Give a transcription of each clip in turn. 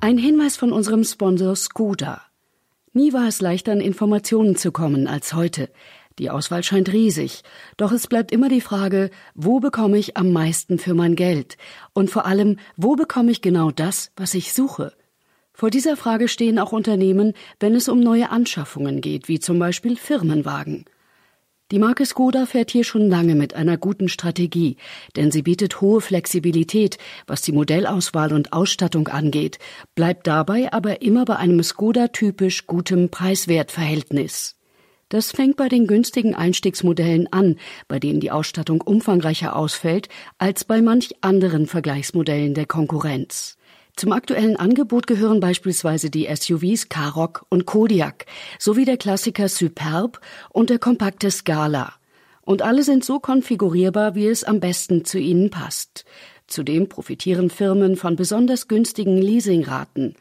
Ein Hinweis von unserem Sponsor Skoda. Nie war es leichter an Informationen zu kommen als heute. Die Auswahl scheint riesig, doch es bleibt immer die Frage, wo bekomme ich am meisten für mein Geld? Und vor allem, wo bekomme ich genau das, was ich suche? Vor dieser Frage stehen auch Unternehmen, wenn es um neue Anschaffungen geht, wie zum Beispiel Firmenwagen. Die Marke Skoda fährt hier schon lange mit einer guten Strategie, denn sie bietet hohe Flexibilität, was die Modellauswahl und Ausstattung angeht, bleibt dabei aber immer bei einem Skoda-typisch gutem Preis-Wert-Verhältnis. Das fängt bei den günstigen Einstiegsmodellen an, bei denen die Ausstattung umfangreicher ausfällt als bei manch anderen Vergleichsmodellen der Konkurrenz. Zum aktuellen Angebot gehören beispielsweise die SUVs Karoq und Kodiak sowie der Klassiker Superb und der kompakte Scala. Und alle sind so konfigurierbar, wie es am besten zu ihnen passt. Zudem profitieren Firmen von besonders günstigen Leasingraten.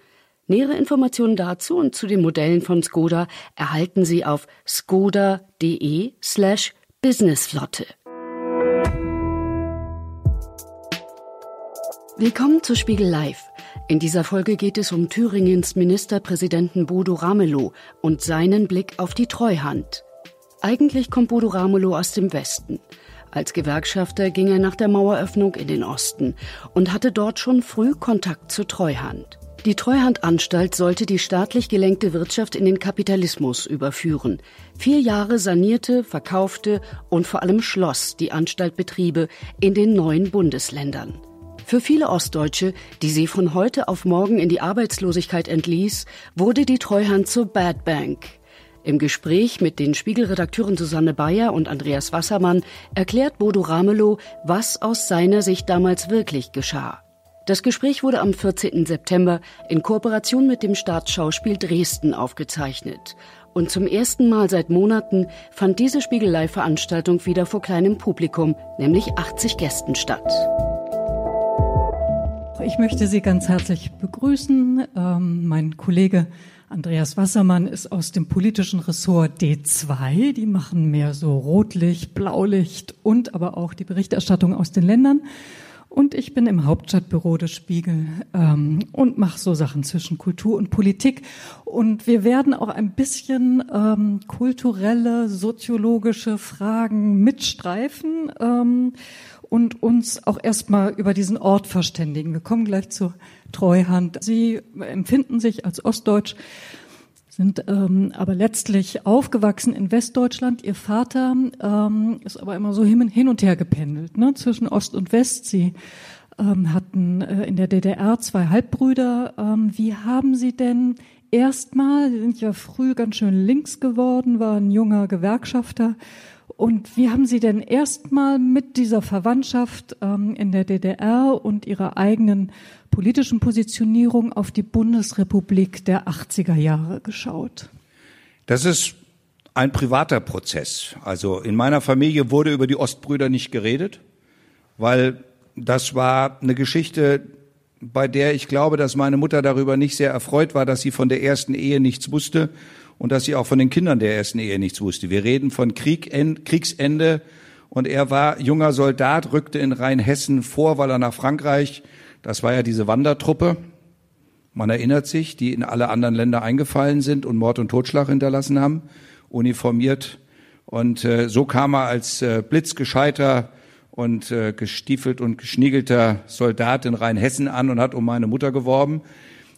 Nähere Informationen dazu und zu den Modellen von Skoda erhalten Sie auf skoda.de slash businessflotte. Willkommen zu Spiegel Live. In dieser Folge geht es um Thüringens Ministerpräsidenten Bodo Ramelow und seinen Blick auf die Treuhand. Eigentlich kommt Bodo Ramelow aus dem Westen. Als Gewerkschafter ging er nach der Maueröffnung in den Osten und hatte dort schon früh Kontakt zur Treuhand. Die Treuhandanstalt sollte die staatlich gelenkte Wirtschaft in den Kapitalismus überführen. Vier Jahre sanierte, verkaufte und vor allem schloss die Anstalt Betriebe in den neuen Bundesländern. Für viele Ostdeutsche, die sie von heute auf morgen in die Arbeitslosigkeit entließ, wurde die Treuhand zur Bad Bank. Im Gespräch mit den Spiegelredakteuren Susanne Bayer und Andreas Wassermann erklärt Bodo Ramelow, was aus seiner Sicht damals wirklich geschah. Das Gespräch wurde am 14. September in Kooperation mit dem Staatsschauspiel Dresden aufgezeichnet. Und zum ersten Mal seit Monaten fand diese Spiegelei-Veranstaltung wieder vor kleinem Publikum, nämlich 80 Gästen statt. Ich möchte Sie ganz herzlich begrüßen. Ähm, mein Kollege Andreas Wassermann ist aus dem politischen Ressort D2. Die machen mehr so Rotlicht, Blaulicht und aber auch die Berichterstattung aus den Ländern. Und ich bin im Hauptstadtbüro des Spiegel ähm, und mache so Sachen zwischen Kultur und Politik. Und wir werden auch ein bisschen ähm, kulturelle, soziologische Fragen mitstreifen ähm, und uns auch erstmal über diesen Ort verständigen. Wir kommen gleich zur Treuhand. Sie empfinden sich als Ostdeutsch sind ähm, aber letztlich aufgewachsen in Westdeutschland. Ihr Vater ähm, ist aber immer so hin, und her gependelt ne, zwischen Ost und West. Sie ähm, hatten äh, in der DDR zwei Halbbrüder. Ähm, wie haben Sie denn erstmal, Sie sind ja früh ganz schön links geworden, war ein junger Gewerkschafter. Und wie haben Sie denn erstmal mit dieser Verwandtschaft ähm, in der DDR und Ihrer eigenen politischen Positionierung auf die Bundesrepublik der 80er Jahre geschaut? Das ist ein privater Prozess. Also in meiner Familie wurde über die Ostbrüder nicht geredet, weil das war eine Geschichte, bei der ich glaube, dass meine Mutter darüber nicht sehr erfreut war, dass sie von der ersten Ehe nichts wusste und dass sie auch von den Kindern der ersten Ehe nichts wusste. Wir reden von Krieg, Kriegsende und er war junger Soldat, rückte in Rheinhessen vor, weil er nach Frankreich das war ja diese Wandertruppe. Man erinnert sich, die in alle anderen Länder eingefallen sind und Mord und Totschlag hinterlassen haben, uniformiert. Und äh, so kam er als äh, blitzgescheiter und äh, gestiefelt und geschniegelter Soldat in Rheinhessen an und hat um meine Mutter geworben.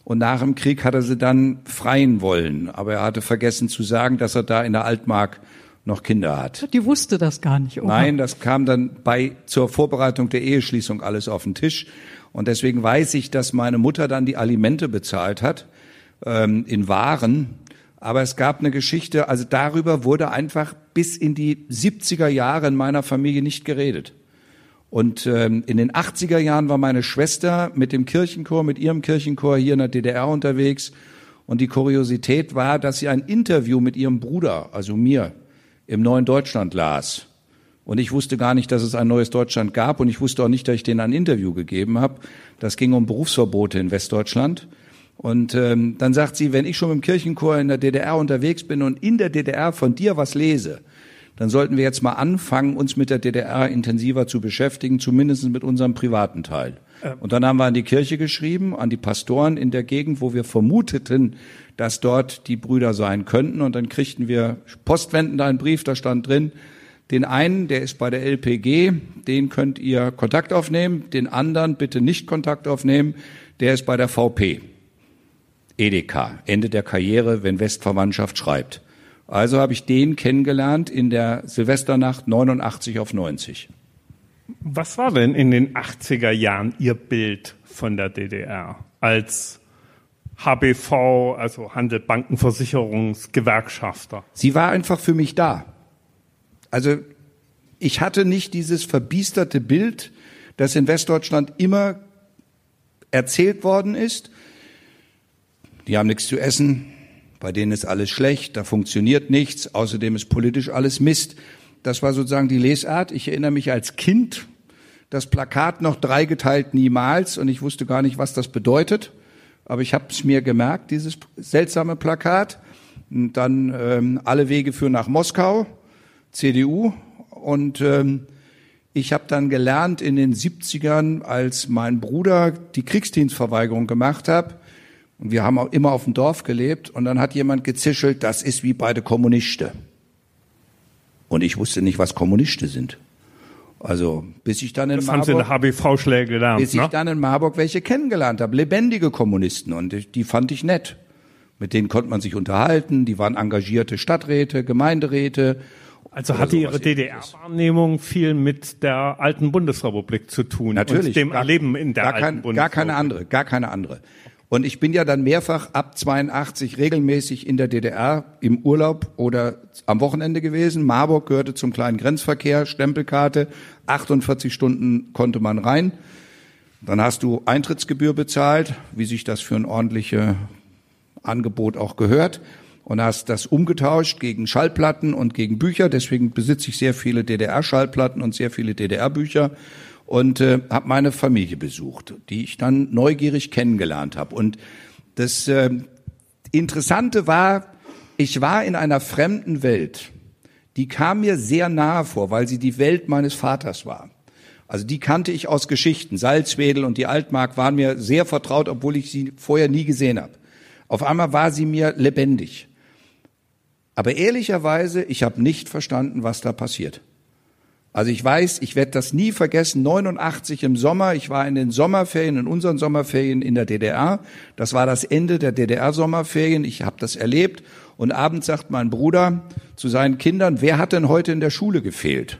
Und nach dem Krieg hat er sie dann freien wollen. Aber er hatte vergessen zu sagen, dass er da in der Altmark noch Kinder hat. Die wusste das gar nicht, oder? Nein, das kam dann bei zur Vorbereitung der Eheschließung alles auf den Tisch. Und deswegen weiß ich, dass meine Mutter dann die Alimente bezahlt hat ähm, in Waren. Aber es gab eine Geschichte, also darüber wurde einfach bis in die 70er Jahre in meiner Familie nicht geredet. Und ähm, in den 80er Jahren war meine Schwester mit dem Kirchenchor, mit ihrem Kirchenchor hier in der DDR unterwegs. Und die Kuriosität war, dass sie ein Interview mit ihrem Bruder, also mir, im Neuen Deutschland las. Und ich wusste gar nicht, dass es ein neues Deutschland gab. Und ich wusste auch nicht, dass ich denen ein Interview gegeben habe. Das ging um Berufsverbote in Westdeutschland. Und ähm, dann sagt sie, wenn ich schon mit dem Kirchenchor in der DDR unterwegs bin und in der DDR von dir was lese, dann sollten wir jetzt mal anfangen, uns mit der DDR intensiver zu beschäftigen, zumindest mit unserem privaten Teil. Ähm. Und dann haben wir an die Kirche geschrieben, an die Pastoren in der Gegend, wo wir vermuteten, dass dort die Brüder sein könnten. Und dann kriegten wir postwendend einen Brief, da stand drin, den einen, der ist bei der LPG, den könnt ihr Kontakt aufnehmen, den anderen bitte nicht Kontakt aufnehmen, der ist bei der VP. Edeka, Ende der Karriere, wenn Westverwandtschaft schreibt. Also habe ich den kennengelernt in der Silvesternacht 89 auf 90. Was war denn in den 80er Jahren Ihr Bild von der DDR als HBV, also Handel, Bankenversicherungsgewerkschafter? Sie war einfach für mich da. Also ich hatte nicht dieses verbiesterte Bild, das in Westdeutschland immer erzählt worden ist. Die haben nichts zu essen, bei denen ist alles schlecht, da funktioniert nichts, außerdem ist politisch alles Mist. Das war sozusagen die Lesart. Ich erinnere mich als Kind, das Plakat noch dreigeteilt niemals und ich wusste gar nicht, was das bedeutet. Aber ich habe es mir gemerkt, dieses seltsame Plakat. Und dann ähm, alle Wege führen nach Moskau. CDU und ähm, ich habe dann gelernt in den 70ern, als mein Bruder die Kriegsdienstverweigerung gemacht hat, und wir haben auch immer auf dem Dorf gelebt, und dann hat jemand gezischelt, das ist wie bei den Kommunisten. Und ich wusste nicht, was Kommunisten sind. Also bis ich dann in das Marburg, haben Sie HBV-Schläge gelernt, bis ich ne? dann in Marburg welche kennengelernt habe, lebendige Kommunisten und die fand ich nett. Mit denen konnte man sich unterhalten, die waren engagierte Stadträte, Gemeinderäte also hatte Ihre DDR-Wahrnehmung viel mit der alten Bundesrepublik zu tun Natürlich, und dem gar, Erleben in der gar alten kein, Bundesrepublik? Gar keine andere, gar keine andere. Und ich bin ja dann mehrfach ab 82 regelmäßig in der DDR im Urlaub oder am Wochenende gewesen. Marburg gehörte zum kleinen Grenzverkehr, Stempelkarte, 48 Stunden konnte man rein. Dann hast du Eintrittsgebühr bezahlt, wie sich das für ein ordentliches Angebot auch gehört und hast das umgetauscht gegen Schallplatten und gegen Bücher. Deswegen besitze ich sehr viele DDR-Schallplatten und sehr viele DDR-Bücher und äh, habe meine Familie besucht, die ich dann neugierig kennengelernt habe. Und das äh, Interessante war, ich war in einer fremden Welt. Die kam mir sehr nahe vor, weil sie die Welt meines Vaters war. Also die kannte ich aus Geschichten. Salzwedel und die Altmark waren mir sehr vertraut, obwohl ich sie vorher nie gesehen habe. Auf einmal war sie mir lebendig. Aber ehrlicherweise, ich habe nicht verstanden, was da passiert. Also ich weiß, ich werde das nie vergessen, 89 im Sommer, ich war in den Sommerferien, in unseren Sommerferien in der DDR. Das war das Ende der DDR-Sommerferien, ich habe das erlebt. Und abends sagt mein Bruder zu seinen Kindern, wer hat denn heute in der Schule gefehlt?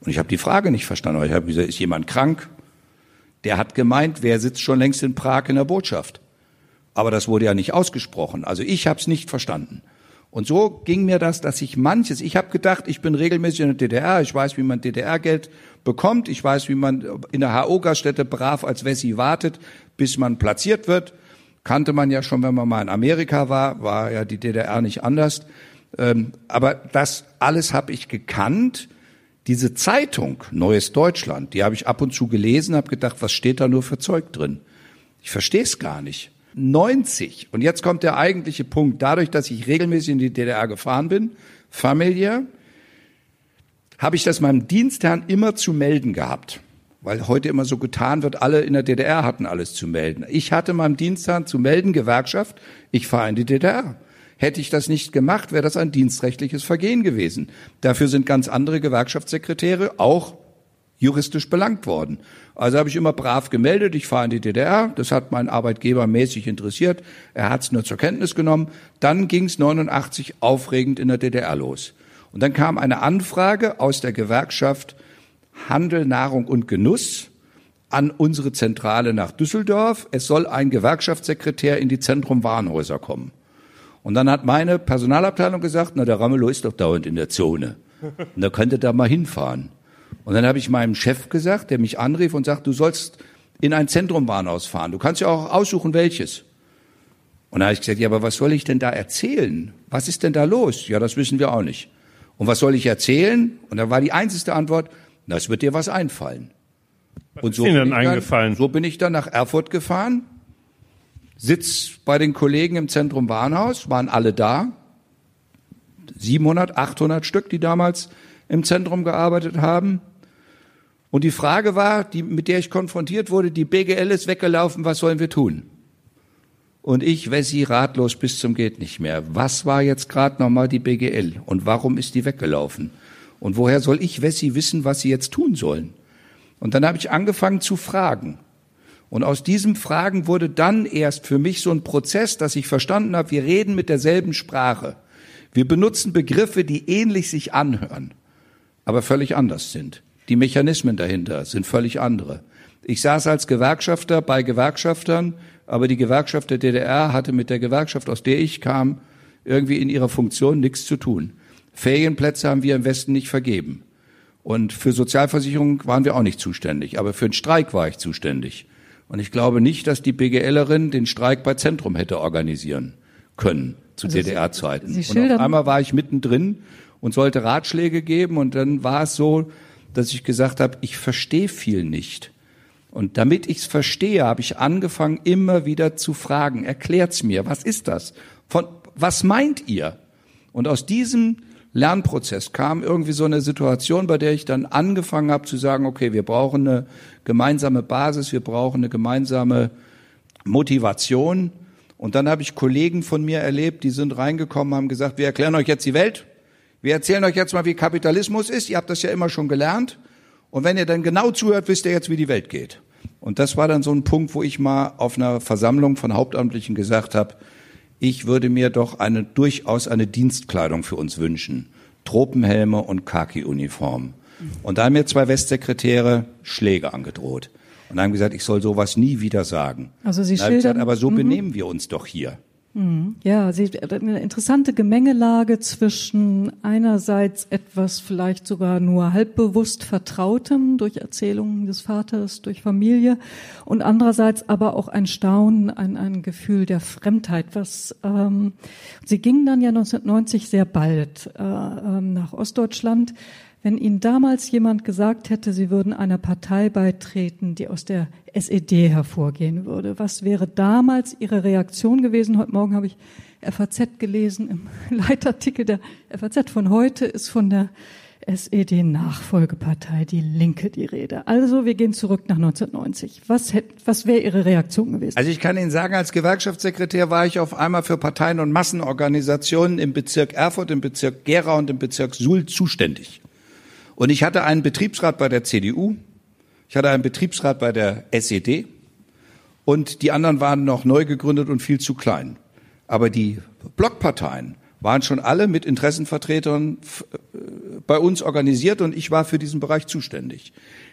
Und ich habe die Frage nicht verstanden. Ich habe gesagt, ist jemand krank? Der hat gemeint, wer sitzt schon längst in Prag in der Botschaft? Aber das wurde ja nicht ausgesprochen. Also ich habe es nicht verstanden. Und so ging mir das, dass ich manches, ich habe gedacht, ich bin regelmäßig in der DDR, ich weiß, wie man DDR-Geld bekommt, ich weiß, wie man in der HO-Gaststätte brav als Wessi wartet, bis man platziert wird. Kannte man ja schon, wenn man mal in Amerika war, war ja die DDR nicht anders. Ähm, aber das alles habe ich gekannt. Diese Zeitung, Neues Deutschland, die habe ich ab und zu gelesen, habe gedacht, was steht da nur für Zeug drin? Ich verstehe es gar nicht. 90, und jetzt kommt der eigentliche Punkt, dadurch, dass ich regelmäßig in die DDR gefahren bin, familiär, habe ich das meinem Dienstherrn immer zu melden gehabt. Weil heute immer so getan wird, alle in der DDR hatten alles zu melden. Ich hatte meinem Dienstherrn zu melden, Gewerkschaft, ich fahre in die DDR. Hätte ich das nicht gemacht, wäre das ein dienstrechtliches Vergehen gewesen. Dafür sind ganz andere Gewerkschaftssekretäre auch juristisch belangt worden. Also habe ich immer brav gemeldet, ich fahre in die DDR, das hat mein Arbeitgeber mäßig interessiert, er hat es nur zur Kenntnis genommen. Dann ging es 89 aufregend in der DDR los. Und dann kam eine Anfrage aus der Gewerkschaft Handel, Nahrung und Genuss an unsere Zentrale nach Düsseldorf. Es soll ein Gewerkschaftssekretär in die Zentrum Warenhäuser kommen. Und dann hat meine Personalabteilung gesagt, na, der Ramelow ist doch dauernd in der Zone. Und da könnte da mal hinfahren. Und dann habe ich meinem Chef gesagt, der mich anrief und sagt, du sollst in ein Zentrumbahnhaus fahren. Du kannst ja auch aussuchen, welches. Und da habe ich gesagt, ja, aber was soll ich denn da erzählen? Was ist denn da los? Ja, das wissen wir auch nicht. Und was soll ich erzählen? Und da war die einzige Antwort, das wird dir was einfallen. Was und so ist Ihnen dann eingefallen? so bin ich dann nach Erfurt gefahren, sitz bei den Kollegen im Zentrum Bahnhaus, waren alle da. 700, 800 Stück, die damals im Zentrum gearbeitet haben. Und die Frage war, die, mit der ich konfrontiert wurde, die BGL ist weggelaufen, was sollen wir tun? Und ich, Wessi, ratlos bis zum geht nicht mehr. Was war jetzt gerade nochmal die BGL und warum ist die weggelaufen? Und woher soll ich, Wessi, wissen, was sie jetzt tun sollen? Und dann habe ich angefangen zu fragen. Und aus diesem Fragen wurde dann erst für mich so ein Prozess, dass ich verstanden habe, wir reden mit derselben Sprache. Wir benutzen Begriffe, die ähnlich sich anhören, aber völlig anders sind. Die Mechanismen dahinter sind völlig andere. Ich saß als Gewerkschafter bei Gewerkschaftern, aber die Gewerkschaft der DDR hatte mit der Gewerkschaft, aus der ich kam, irgendwie in ihrer Funktion nichts zu tun. Ferienplätze haben wir im Westen nicht vergeben. Und für Sozialversicherung waren wir auch nicht zuständig, aber für den Streik war ich zuständig. Und ich glaube nicht, dass die BGLerin den Streik bei Zentrum hätte organisieren können zu also DDR-Zeiten. Und auf einmal war ich mittendrin und sollte Ratschläge geben und dann war es so, dass ich gesagt habe, ich verstehe viel nicht. Und damit ich es verstehe, habe ich angefangen, immer wieder zu fragen, erklärt's mir, was ist das? Von, was meint ihr? Und aus diesem Lernprozess kam irgendwie so eine Situation, bei der ich dann angefangen habe zu sagen, okay, wir brauchen eine gemeinsame Basis, wir brauchen eine gemeinsame Motivation. Und dann habe ich Kollegen von mir erlebt, die sind reingekommen, haben gesagt, wir erklären euch jetzt die Welt. Wir erzählen euch jetzt mal, wie Kapitalismus ist. Ihr habt das ja immer schon gelernt. Und wenn ihr dann genau zuhört, wisst ihr jetzt, wie die Welt geht. Und das war dann so ein Punkt, wo ich mal auf einer Versammlung von Hauptamtlichen gesagt habe, ich würde mir doch eine, durchaus eine Dienstkleidung für uns wünschen. Tropenhelme und Khaki-Uniform. Und da haben mir zwei Westsekretäre Schläge angedroht. Und haben gesagt, ich soll sowas nie wieder sagen. Also Sie schildern, gesagt, aber so mhm. benehmen wir uns doch hier. Mhm. Ja, sie, eine interessante Gemengelage zwischen einerseits etwas vielleicht sogar nur halbbewusst Vertrautem durch Erzählungen des Vaters, durch Familie und andererseits aber auch ein Staunen, ein, ein Gefühl der Fremdheit. Was ähm, sie ging dann ja 1990 sehr bald äh, ähm, nach Ostdeutschland. Wenn Ihnen damals jemand gesagt hätte, Sie würden einer Partei beitreten, die aus der SED hervorgehen würde, was wäre damals Ihre Reaktion gewesen? Heute Morgen habe ich FAZ gelesen, im Leitartikel der FAZ von heute ist von der SED-Nachfolgepartei, die Linke, die Rede. Also, wir gehen zurück nach 1990. Was, hätte, was wäre Ihre Reaktion gewesen? Also, ich kann Ihnen sagen, als Gewerkschaftssekretär war ich auf einmal für Parteien und Massenorganisationen im Bezirk Erfurt, im Bezirk Gera und im Bezirk Suhl zuständig. Und ich hatte einen Betriebsrat bei der CDU, ich hatte einen Betriebsrat bei der SED und die anderen waren noch neu gegründet und viel zu klein. Aber die Blockparteien waren schon alle mit Interessenvertretern äh, bei uns organisiert und ich war für diesen Bereich zuständig.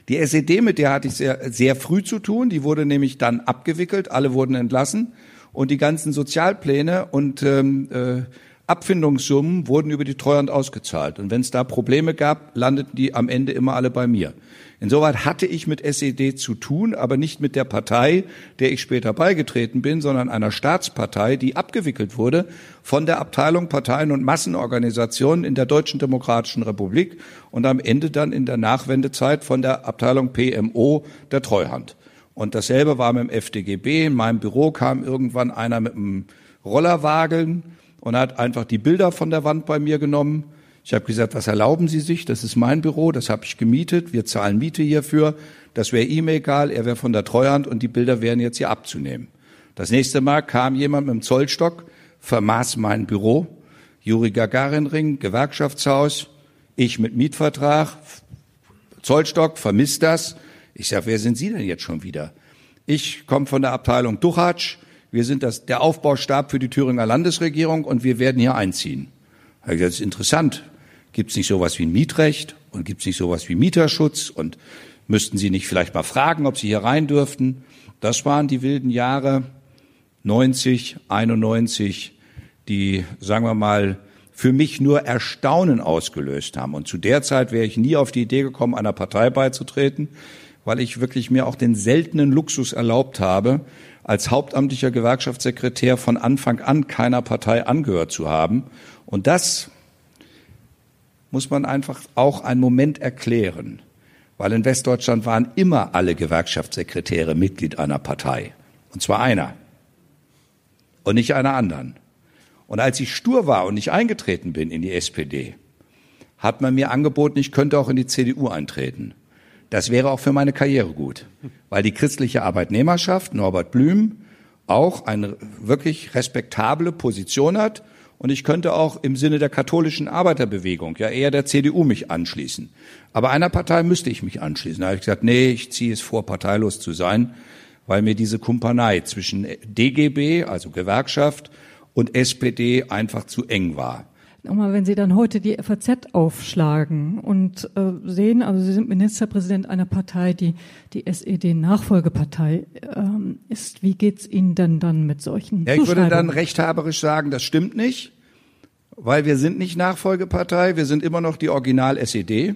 Die SED, mit der hatte ich sehr, sehr früh zu tun, die wurde nämlich dann abgewickelt, alle wurden entlassen und die ganzen Sozialpläne und ähm, äh, Abfindungssummen wurden über die Treuhand ausgezahlt. Und wenn es da Probleme gab, landeten die am Ende immer alle bei mir. Insoweit hatte ich mit SED zu tun, aber nicht mit der Partei, der ich später beigetreten bin, sondern einer Staatspartei, die abgewickelt wurde von der Abteilung Parteien und Massenorganisationen in der Deutschen Demokratischen Republik und am Ende dann in der Nachwendezeit von der Abteilung PMO der Treuhand. Und dasselbe war mit dem FDGB. In meinem Büro kam irgendwann einer mit einem Rollerwagen und hat einfach die Bilder von der Wand bei mir genommen. Ich habe gesagt, was erlauben Sie sich? Das ist mein Büro, das habe ich gemietet. Wir zahlen Miete hierfür. Das wäre ihm egal, er wäre von der Treuhand und die Bilder wären jetzt hier abzunehmen. Das nächste Mal kam jemand mit dem Zollstock, vermaß mein Büro, Juri Gagarin Ring, Gewerkschaftshaus, ich mit Mietvertrag, Zollstock, vermisst das. Ich sage, wer sind Sie denn jetzt schon wieder? Ich komme von der Abteilung Duchatsch, wir sind das, der Aufbaustab für die Thüringer Landesregierung und wir werden hier einziehen. Da ich gesagt, das ist interessant. Gibt es nicht sowas wie ein Mietrecht und gibt es nicht sowas wie Mieterschutz und müssten Sie nicht vielleicht mal fragen, ob Sie hier rein dürften? Das waren die wilden Jahre 90, 91, die, sagen wir mal, für mich nur Erstaunen ausgelöst haben. Und zu der Zeit wäre ich nie auf die Idee gekommen, einer Partei beizutreten, weil ich wirklich mir auch den seltenen Luxus erlaubt habe, als hauptamtlicher Gewerkschaftssekretär von Anfang an keiner Partei angehört zu haben. Und das muss man einfach auch einen Moment erklären, weil in Westdeutschland waren immer alle Gewerkschaftssekretäre Mitglied einer Partei. Und zwar einer und nicht einer anderen. Und als ich stur war und nicht eingetreten bin in die SPD, hat man mir angeboten, ich könnte auch in die CDU eintreten. Das wäre auch für meine Karriere gut, weil die christliche Arbeitnehmerschaft, Norbert Blüm, auch eine wirklich respektable Position hat und ich könnte auch im Sinne der katholischen Arbeiterbewegung ja eher der CDU mich anschließen. Aber einer Partei müsste ich mich anschließen. Da habe ich gesagt, nee, ich ziehe es vor, parteilos zu sein, weil mir diese Kumpanei zwischen DGB, also Gewerkschaft, und SPD einfach zu eng war. Nochmal, wenn Sie dann heute die FAZ aufschlagen und äh, sehen, also Sie sind Ministerpräsident einer Partei, die die SED-Nachfolgepartei ähm, ist. Wie geht's Ihnen denn dann mit solchen Ja, ich würde dann rechthaberisch sagen, das stimmt nicht, weil wir sind nicht Nachfolgepartei, wir sind immer noch die Original-SED.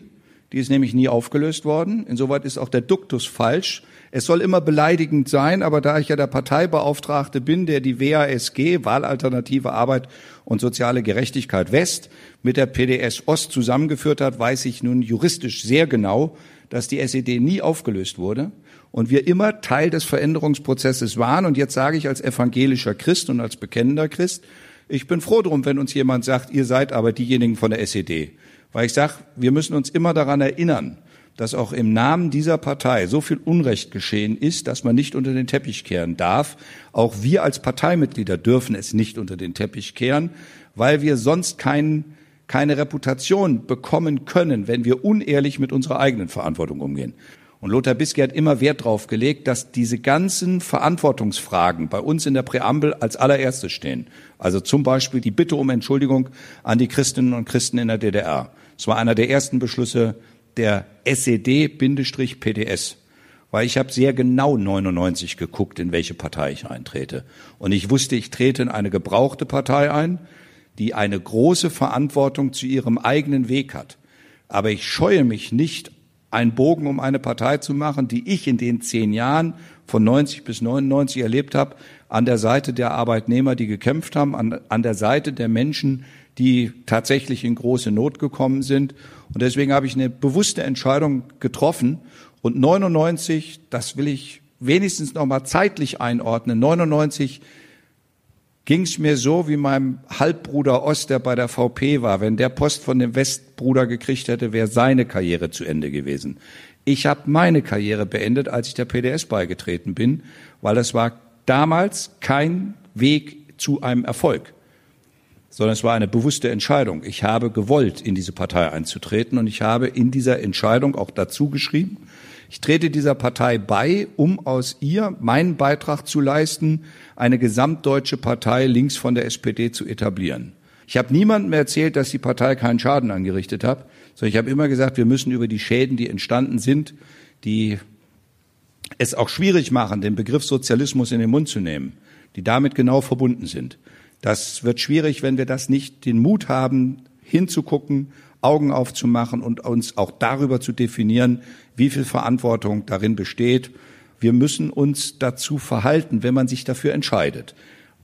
Die ist nämlich nie aufgelöst worden. Insoweit ist auch der Duktus falsch. Es soll immer beleidigend sein, aber da ich ja der Parteibeauftragte bin, der die WASG, Wahlalternative Arbeit und soziale Gerechtigkeit West, mit der PDS Ost zusammengeführt hat, weiß ich nun juristisch sehr genau, dass die SED nie aufgelöst wurde und wir immer Teil des Veränderungsprozesses waren. Und jetzt sage ich als evangelischer Christ und als bekennender Christ, ich bin froh drum, wenn uns jemand sagt, ihr seid aber diejenigen von der SED. Weil ich sage, wir müssen uns immer daran erinnern, dass auch im Namen dieser Partei so viel Unrecht geschehen ist, dass man nicht unter den Teppich kehren darf. Auch wir als Parteimitglieder dürfen es nicht unter den Teppich kehren, weil wir sonst kein, keine Reputation bekommen können, wenn wir unehrlich mit unserer eigenen Verantwortung umgehen. Und Lothar Bisky hat immer Wert darauf gelegt, dass diese ganzen Verantwortungsfragen bei uns in der Präambel als allererstes stehen. Also zum Beispiel die Bitte um Entschuldigung an die Christinnen und Christen in der DDR. Es war einer der ersten Beschlüsse der SED-PDS. Weil ich habe sehr genau 99 geguckt, in welche Partei ich eintrete. Und ich wusste, ich trete in eine gebrauchte Partei ein, die eine große Verantwortung zu ihrem eigenen Weg hat. Aber ich scheue mich nicht, einen Bogen um eine Partei zu machen, die ich in den zehn Jahren von 90 bis 99 erlebt habe, an der Seite der Arbeitnehmer, die gekämpft haben, an, an der Seite der Menschen, die tatsächlich in große Not gekommen sind. Und deswegen habe ich eine bewusste Entscheidung getroffen. Und 99, das will ich wenigstens noch mal zeitlich einordnen. 99 ging es mir so wie meinem Halbbruder Ost, der bei der VP war. Wenn der Post von dem Westbruder gekriegt hätte, wäre seine Karriere zu Ende gewesen. Ich habe meine Karriere beendet, als ich der PDS beigetreten bin, weil es war damals kein Weg zu einem Erfolg sondern es war eine bewusste Entscheidung. Ich habe gewollt, in diese Partei einzutreten und ich habe in dieser Entscheidung auch dazu geschrieben, ich trete dieser Partei bei, um aus ihr meinen Beitrag zu leisten, eine gesamtdeutsche Partei links von der SPD zu etablieren. Ich habe niemandem erzählt, dass die Partei keinen Schaden angerichtet hat, sondern ich habe immer gesagt, wir müssen über die Schäden, die entstanden sind, die es auch schwierig machen, den Begriff Sozialismus in den Mund zu nehmen, die damit genau verbunden sind. Das wird schwierig, wenn wir das nicht den Mut haben, hinzugucken, Augen aufzumachen und uns auch darüber zu definieren, wie viel Verantwortung darin besteht. Wir müssen uns dazu verhalten, wenn man sich dafür entscheidet.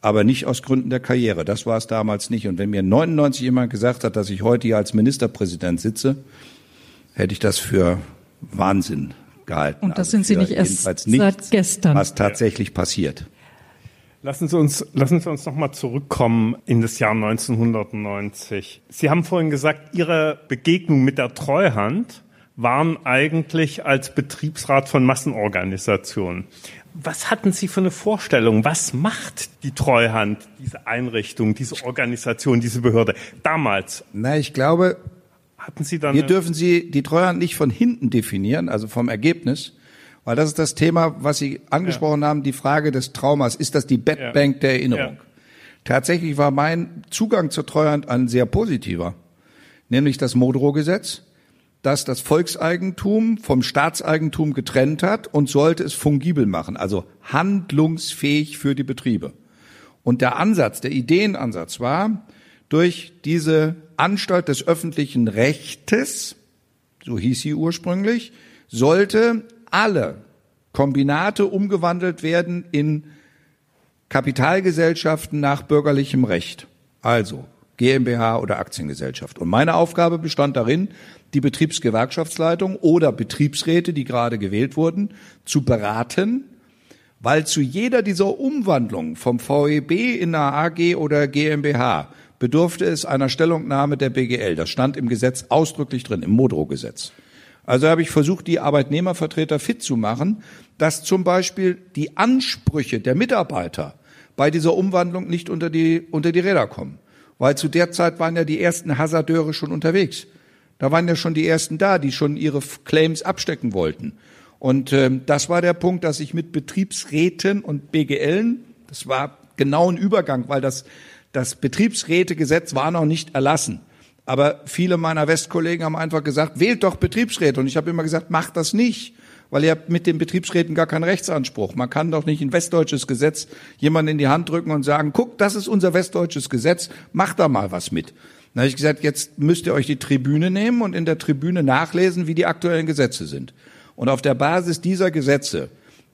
Aber nicht aus Gründen der Karriere. Das war es damals nicht. Und wenn mir 99 jemand gesagt hat, dass ich heute hier als Ministerpräsident sitze, hätte ich das für Wahnsinn gehalten. Und das also sind Sie nicht erst seit gestern. Was tatsächlich passiert. Lassen Sie uns, lassen Sie uns nochmal zurückkommen in das Jahr 1990. Sie haben vorhin gesagt, Ihre Begegnung mit der Treuhand waren eigentlich als Betriebsrat von Massenorganisationen. Was hatten Sie für eine Vorstellung? Was macht die Treuhand, diese Einrichtung, diese Organisation, diese Behörde damals? Na, ich glaube, hatten Sie dann wir dürfen Sie die Treuhand nicht von hinten definieren, also vom Ergebnis, weil das ist das Thema, was Sie angesprochen ja. haben, die Frage des Traumas. Ist das die Bettbank ja. der Erinnerung? Ja. Tatsächlich war mein Zugang zur Treuhand ein sehr positiver, nämlich das Modrow-Gesetz, das das Volkseigentum vom Staatseigentum getrennt hat und sollte es fungibel machen, also handlungsfähig für die Betriebe. Und der Ansatz, der Ideenansatz war, durch diese Anstalt des öffentlichen Rechtes, so hieß sie ursprünglich, sollte alle Kombinate umgewandelt werden in Kapitalgesellschaften nach bürgerlichem Recht. Also GmbH oder Aktiengesellschaft. Und meine Aufgabe bestand darin, die Betriebsgewerkschaftsleitung oder Betriebsräte, die gerade gewählt wurden, zu beraten, weil zu jeder dieser Umwandlungen vom VEB in eine AG oder GmbH bedurfte es einer Stellungnahme der BGL. Das stand im Gesetz ausdrücklich drin, im Modro-Gesetz. Also habe ich versucht, die Arbeitnehmervertreter fit zu machen, dass zum Beispiel die Ansprüche der Mitarbeiter bei dieser Umwandlung nicht unter die, unter die Räder kommen. Weil zu der Zeit waren ja die ersten Hasardeure schon unterwegs. Da waren ja schon die ersten da, die schon ihre Claims abstecken wollten. Und äh, das war der Punkt, dass ich mit Betriebsräten und BGLen, das war genau ein Übergang, weil das, das Betriebsrätegesetz war noch nicht erlassen. Aber viele meiner Westkollegen haben einfach gesagt, wählt doch Betriebsräte. Und ich habe immer gesagt, macht das nicht, weil ihr habt mit den Betriebsräten gar keinen Rechtsanspruch. Man kann doch nicht ein westdeutsches Gesetz jemanden in die Hand drücken und sagen, guck, das ist unser westdeutsches Gesetz, macht da mal was mit. Dann habe ich gesagt, jetzt müsst ihr euch die Tribüne nehmen und in der Tribüne nachlesen, wie die aktuellen Gesetze sind. Und auf der Basis dieser Gesetze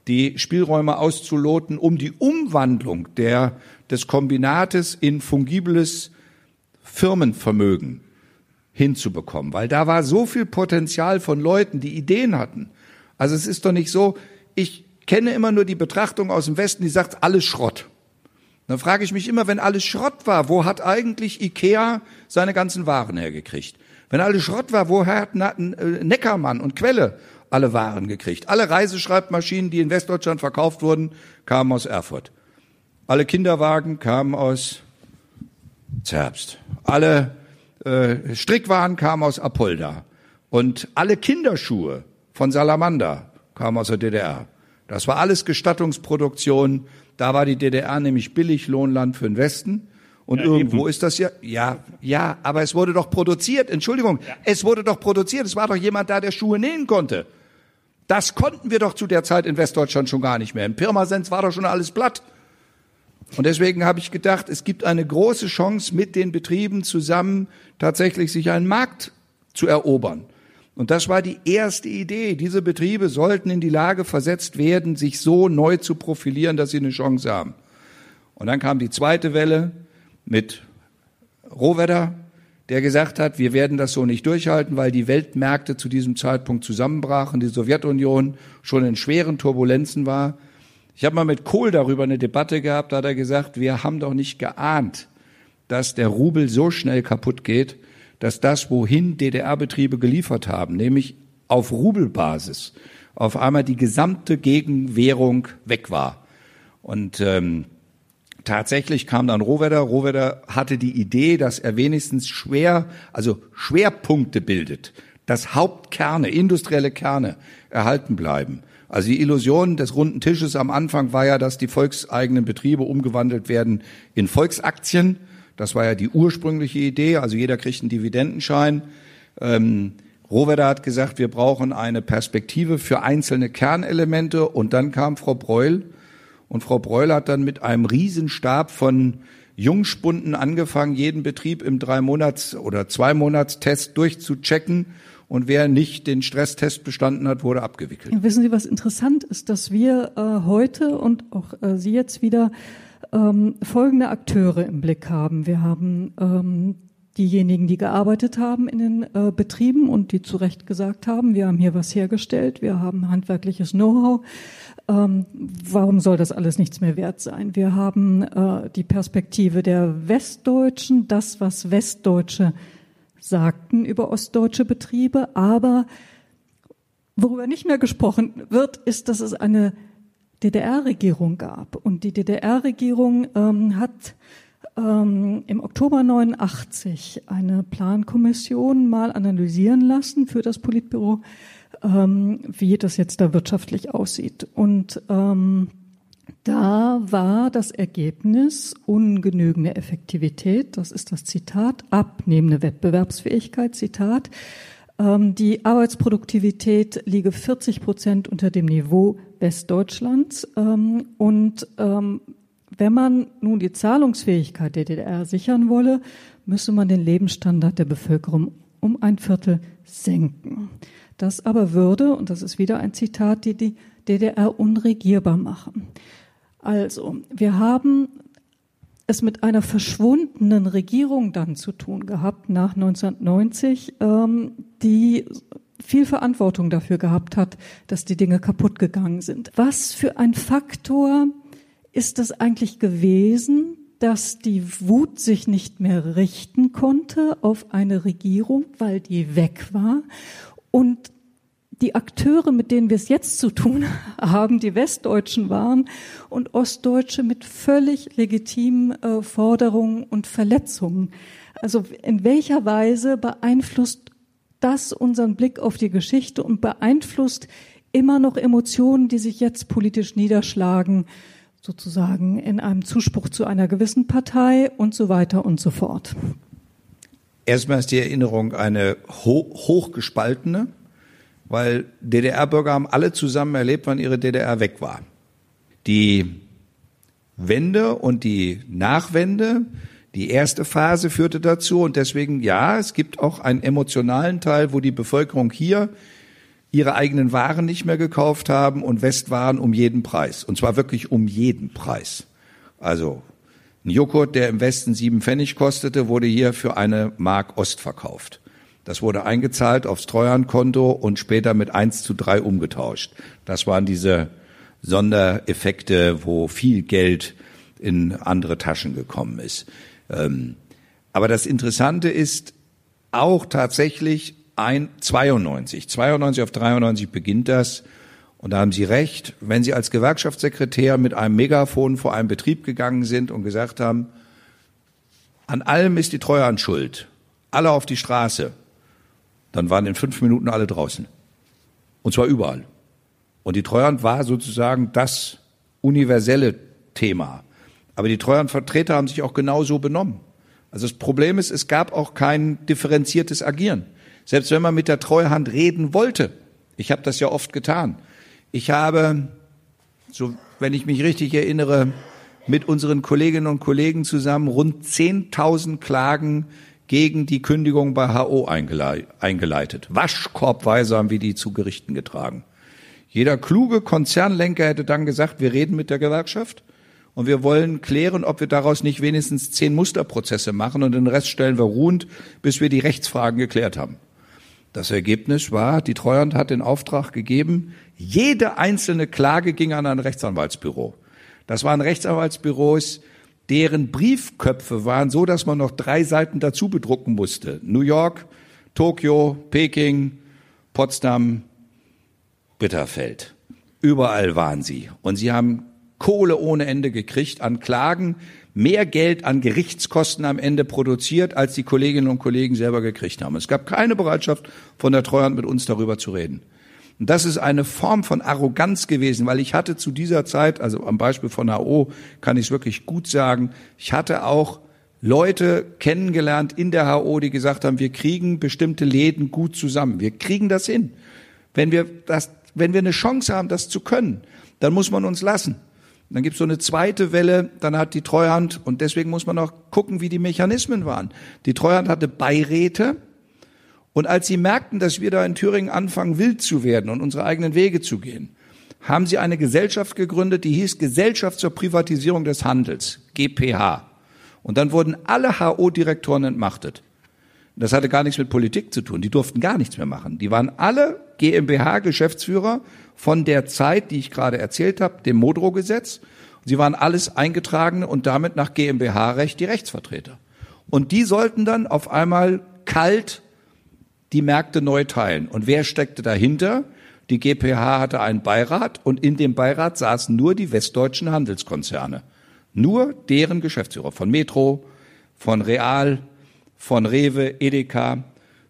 die Spielräume auszuloten, um die Umwandlung der, des Kombinates in fungibles Firmenvermögen hinzubekommen, weil da war so viel Potenzial von Leuten, die Ideen hatten. Also es ist doch nicht so, ich kenne immer nur die Betrachtung aus dem Westen, die sagt, alles Schrott. Dann frage ich mich immer, wenn alles Schrott war, wo hat eigentlich Ikea seine ganzen Waren hergekriegt? Wenn alles Schrott war, woher hat äh, Neckermann und Quelle alle Waren gekriegt? Alle Reiseschreibmaschinen, die in Westdeutschland verkauft wurden, kamen aus Erfurt. Alle Kinderwagen kamen aus Zerbst. Alle äh, Strickwaren kamen aus Apolda. Und alle Kinderschuhe von Salamander kamen aus der DDR. Das war alles Gestattungsproduktion. Da war die DDR nämlich Billiglohnland für den Westen. Und ja, irgendwo eben. ist das ja, ja, ja, aber es wurde doch produziert. Entschuldigung, ja. es wurde doch produziert. Es war doch jemand da, der Schuhe nähen konnte. Das konnten wir doch zu der Zeit in Westdeutschland schon gar nicht mehr. In Pirmasens war doch schon alles platt. Und deswegen habe ich gedacht, es gibt eine große Chance, mit den Betrieben zusammen tatsächlich sich einen Markt zu erobern. Und das war die erste Idee. Diese Betriebe sollten in die Lage versetzt werden, sich so neu zu profilieren, dass sie eine Chance haben. Und dann kam die zweite Welle mit Rohwedder, der gesagt hat, wir werden das so nicht durchhalten, weil die Weltmärkte zu diesem Zeitpunkt zusammenbrachen, die Sowjetunion schon in schweren Turbulenzen war. Ich habe mal mit Kohl darüber eine Debatte gehabt, da hat er gesagt, wir haben doch nicht geahnt, dass der Rubel so schnell kaputt geht, dass das, wohin DDR-Betriebe geliefert haben, nämlich auf Rubelbasis, auf einmal die gesamte Gegenwährung weg war. Und ähm, tatsächlich kam dann Rohwedder. Rohwedder hatte die Idee, dass er wenigstens schwer, also Schwerpunkte bildet, dass Hauptkerne, industrielle Kerne erhalten bleiben. Also die Illusion des runden Tisches am Anfang war ja, dass die volkseigenen Betriebe umgewandelt werden in Volksaktien. Das war ja die ursprüngliche Idee. Also jeder kriegt einen Dividendenschein. Ähm, Rohwedder hat gesagt, wir brauchen eine Perspektive für einzelne Kernelemente. Und dann kam Frau Breul. Und Frau Breul hat dann mit einem Riesenstab von Jungspunden angefangen, jeden Betrieb im drei Monats oder zwei Monats Test durchzuchecken und wer nicht den Stresstest bestanden hat, wurde abgewickelt. Wissen Sie, was interessant ist, dass wir äh, heute und auch äh, Sie jetzt wieder ähm, folgende Akteure im Blick haben. Wir haben ähm, diejenigen, die gearbeitet haben in den äh, Betrieben und die zu Recht gesagt haben, wir haben hier was hergestellt, wir haben handwerkliches Know-how. Ähm, warum soll das alles nichts mehr wert sein? Wir haben äh, die Perspektive der Westdeutschen, das, was Westdeutsche sagten über ostdeutsche Betriebe, aber worüber nicht mehr gesprochen wird, ist, dass es eine DDR-Regierung gab. Und die DDR-Regierung ähm, hat ähm, im Oktober 89 eine Plankommission mal analysieren lassen für das Politbüro, ähm, wie das jetzt da wirtschaftlich aussieht. Und ähm, da war das Ergebnis ungenügende Effektivität, das ist das Zitat, abnehmende Wettbewerbsfähigkeit, Zitat. Ähm, die Arbeitsproduktivität liege 40 Prozent unter dem Niveau Westdeutschlands. Ähm, und ähm, wenn man nun die Zahlungsfähigkeit der DDR sichern wolle, müsse man den Lebensstandard der Bevölkerung um ein Viertel senken. Das aber würde, und das ist wieder ein Zitat, die die DDR unregierbar machen. Also, wir haben es mit einer verschwundenen Regierung dann zu tun gehabt nach 1990, ähm, die viel Verantwortung dafür gehabt hat, dass die Dinge kaputt gegangen sind. Was für ein Faktor ist das eigentlich gewesen, dass die Wut sich nicht mehr richten konnte auf eine Regierung, weil die weg war und die Akteure, mit denen wir es jetzt zu tun haben, die Westdeutschen waren und Ostdeutsche mit völlig legitimen äh, Forderungen und Verletzungen. Also in welcher Weise beeinflusst das unseren Blick auf die Geschichte und beeinflusst immer noch Emotionen, die sich jetzt politisch niederschlagen, sozusagen in einem Zuspruch zu einer gewissen Partei und so weiter und so fort. Erstmal ist die Erinnerung eine ho hochgespaltene weil DDR-Bürger haben alle zusammen erlebt, wann ihre DDR weg war. Die Wende und die Nachwende, die erste Phase führte dazu und deswegen ja, es gibt auch einen emotionalen Teil, wo die Bevölkerung hier ihre eigenen Waren nicht mehr gekauft haben und Westwaren um jeden Preis. Und zwar wirklich um jeden Preis. Also ein Joghurt, der im Westen sieben Pfennig kostete, wurde hier für eine Mark Ost verkauft. Das wurde eingezahlt aufs Treuhandkonto und später mit eins zu drei umgetauscht. Das waren diese Sondereffekte, wo viel Geld in andere Taschen gekommen ist. Ähm, aber das Interessante ist auch tatsächlich ein 92. 92 auf 93 beginnt das. Und da haben Sie recht, wenn Sie als Gewerkschaftssekretär mit einem Megafon vor einem Betrieb gegangen sind und gesagt haben, an allem ist die Treuhand schuld, alle auf die Straße, dann waren in fünf Minuten alle draußen. Und zwar überall. Und die Treuhand war sozusagen das universelle Thema. Aber die Treuhandvertreter haben sich auch genauso benommen. Also das Problem ist, es gab auch kein differenziertes Agieren. Selbst wenn man mit der Treuhand reden wollte, ich habe das ja oft getan. Ich habe, so wenn ich mich richtig erinnere, mit unseren Kolleginnen und Kollegen zusammen rund 10.000 Klagen gegen die Kündigung bei HO eingeleitet. Waschkorbweise haben wir die zu Gerichten getragen. Jeder kluge Konzernlenker hätte dann gesagt, wir reden mit der Gewerkschaft und wir wollen klären, ob wir daraus nicht wenigstens zehn Musterprozesse machen und den Rest stellen wir ruhend, bis wir die Rechtsfragen geklärt haben. Das Ergebnis war, die Treuhand hat den Auftrag gegeben, jede einzelne Klage ging an ein Rechtsanwaltsbüro. Das waren Rechtsanwaltsbüros, deren Briefköpfe waren so, dass man noch drei Seiten dazu bedrucken musste. New York, Tokio, Peking, Potsdam, Bitterfeld. Überall waren sie. Und sie haben Kohle ohne Ende gekriegt an Klagen, mehr Geld an Gerichtskosten am Ende produziert, als die Kolleginnen und Kollegen selber gekriegt haben. Es gab keine Bereitschaft von der Treuhand mit uns darüber zu reden. Und das ist eine Form von Arroganz gewesen, weil ich hatte zu dieser Zeit, also am Beispiel von HO kann ich es wirklich gut sagen, ich hatte auch Leute kennengelernt in der HO, die gesagt haben, wir kriegen bestimmte Läden gut zusammen. Wir kriegen das hin. Wenn wir das, wenn wir eine Chance haben, das zu können, dann muss man uns lassen. Dann gibt es so eine zweite Welle, dann hat die Treuhand, und deswegen muss man auch gucken, wie die Mechanismen waren. Die Treuhand hatte Beiräte, und als sie merkten, dass wir da in Thüringen anfangen, wild zu werden und unsere eigenen Wege zu gehen, haben sie eine Gesellschaft gegründet, die hieß Gesellschaft zur Privatisierung des Handels, GPH. Und dann wurden alle HO-Direktoren entmachtet. Das hatte gar nichts mit Politik zu tun. Die durften gar nichts mehr machen. Die waren alle GmbH-Geschäftsführer von der Zeit, die ich gerade erzählt habe, dem Modro-Gesetz. Sie waren alles eingetragene und damit nach GmbH-Recht die Rechtsvertreter. Und die sollten dann auf einmal kalt die Märkte neu teilen. Und wer steckte dahinter? Die GPH hatte einen Beirat und in dem Beirat saßen nur die westdeutschen Handelskonzerne. Nur deren Geschäftsführer von Metro, von Real, von Rewe, Edeka.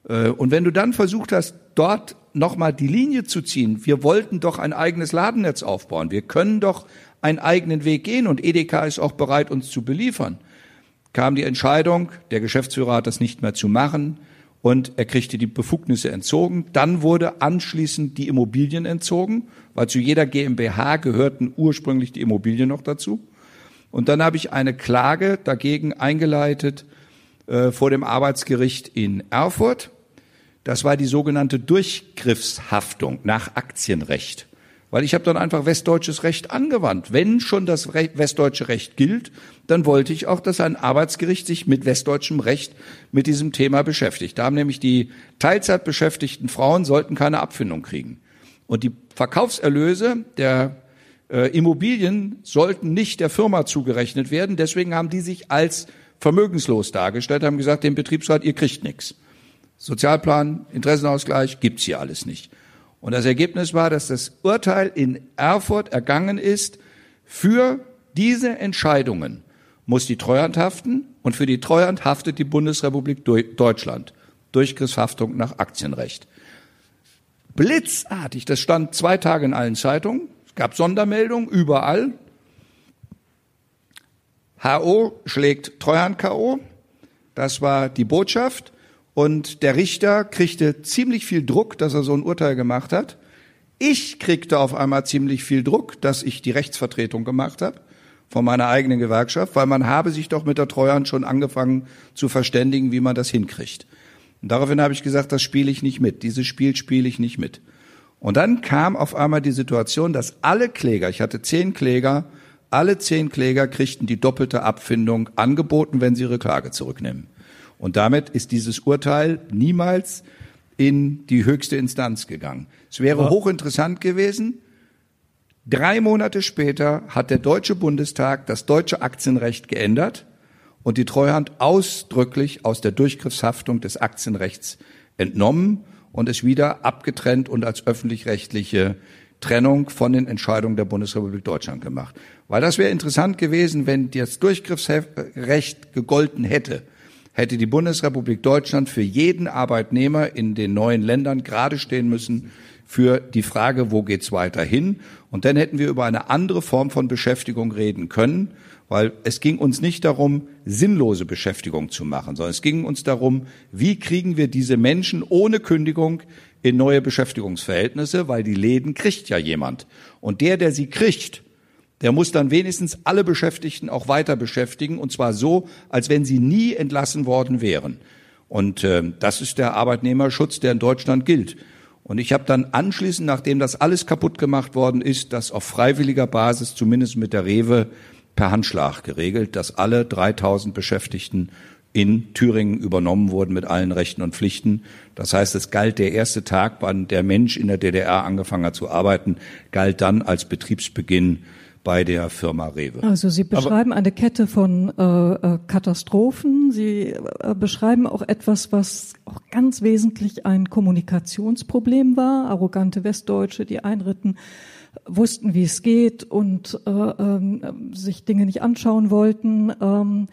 Äh, und wenn du dann versucht hast, dort nochmal die Linie zu ziehen, wir wollten doch ein eigenes Ladennetz aufbauen, wir können doch einen eigenen Weg gehen und Edeka ist auch bereit, uns zu beliefern, kam die Entscheidung, der Geschäftsführer hat das nicht mehr zu machen, und er kriegte die Befugnisse entzogen. Dann wurde anschließend die Immobilien entzogen, weil zu jeder GmbH gehörten ursprünglich die Immobilien noch dazu. Und dann habe ich eine Klage dagegen eingeleitet äh, vor dem Arbeitsgericht in Erfurt. Das war die sogenannte Durchgriffshaftung nach Aktienrecht. Weil ich habe dann einfach westdeutsches Recht angewandt. Wenn schon das Recht, westdeutsche Recht gilt, dann wollte ich auch, dass ein Arbeitsgericht sich mit westdeutschem Recht mit diesem Thema beschäftigt. Da haben nämlich die Teilzeitbeschäftigten Frauen sollten keine Abfindung kriegen. Und die Verkaufserlöse der äh, Immobilien sollten nicht der Firma zugerechnet werden. Deswegen haben die sich als vermögenslos dargestellt, haben gesagt, dem Betriebsrat, ihr kriegt nichts. Sozialplan, Interessenausgleich gibt's hier alles nicht. Und das Ergebnis war, dass das Urteil in Erfurt ergangen ist, für diese Entscheidungen muss die Treuhand haften und für die Treuhand haftet die Bundesrepublik Deutschland. Durchgriffshaftung nach Aktienrecht. Blitzartig, das stand zwei Tage in allen Zeitungen, es gab Sondermeldungen überall. HO schlägt Treuhand K.O. Das war die Botschaft. Und der Richter kriegte ziemlich viel Druck, dass er so ein Urteil gemacht hat. Ich kriegte auf einmal ziemlich viel Druck, dass ich die Rechtsvertretung gemacht habe von meiner eigenen Gewerkschaft, weil man habe sich doch mit der Treuhand schon angefangen zu verständigen, wie man das hinkriegt. Und daraufhin habe ich gesagt, das spiele ich nicht mit. Dieses Spiel spiele ich nicht mit. Und dann kam auf einmal die Situation, dass alle Kläger, ich hatte zehn Kläger, alle zehn Kläger kriegten die doppelte Abfindung angeboten, wenn sie ihre Klage zurücknehmen. Und damit ist dieses Urteil niemals in die höchste Instanz gegangen. Es wäre hochinteressant gewesen. Drei Monate später hat der Deutsche Bundestag das deutsche Aktienrecht geändert und die Treuhand ausdrücklich aus der Durchgriffshaftung des Aktienrechts entnommen und es wieder abgetrennt und als öffentlich-rechtliche Trennung von den Entscheidungen der Bundesrepublik Deutschland gemacht. Weil das wäre interessant gewesen, wenn das Durchgriffsrecht gegolten hätte hätte die Bundesrepublik Deutschland für jeden Arbeitnehmer in den neuen Ländern gerade stehen müssen für die Frage, wo geht's weiter hin? Und dann hätten wir über eine andere Form von Beschäftigung reden können, weil es ging uns nicht darum, sinnlose Beschäftigung zu machen, sondern es ging uns darum, wie kriegen wir diese Menschen ohne Kündigung in neue Beschäftigungsverhältnisse, weil die Läden kriegt ja jemand. Und der, der sie kriegt, der muss dann wenigstens alle Beschäftigten auch weiter beschäftigen, und zwar so, als wenn sie nie entlassen worden wären. Und äh, das ist der Arbeitnehmerschutz, der in Deutschland gilt. Und ich habe dann anschließend, nachdem das alles kaputt gemacht worden ist, das auf freiwilliger Basis, zumindest mit der Rewe, per Handschlag geregelt, dass alle 3000 Beschäftigten in Thüringen übernommen wurden mit allen Rechten und Pflichten. Das heißt, es galt der erste Tag, wann der Mensch in der DDR angefangen hat zu arbeiten, galt dann als Betriebsbeginn bei der Firma Rewe. Also Sie beschreiben Aber eine Kette von äh, äh, Katastrophen. Sie äh, beschreiben auch etwas, was auch ganz wesentlich ein Kommunikationsproblem war. Arrogante Westdeutsche, die einritten, wussten, wie es geht und äh, ähm, sich Dinge nicht anschauen wollten. Ähm,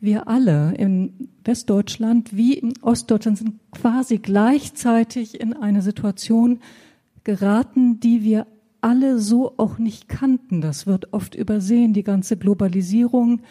wir alle in Westdeutschland wie in Ostdeutschland sind quasi gleichzeitig in eine Situation geraten, die wir alle so auch nicht kannten. Das wird oft übersehen, die ganze Globalisierung.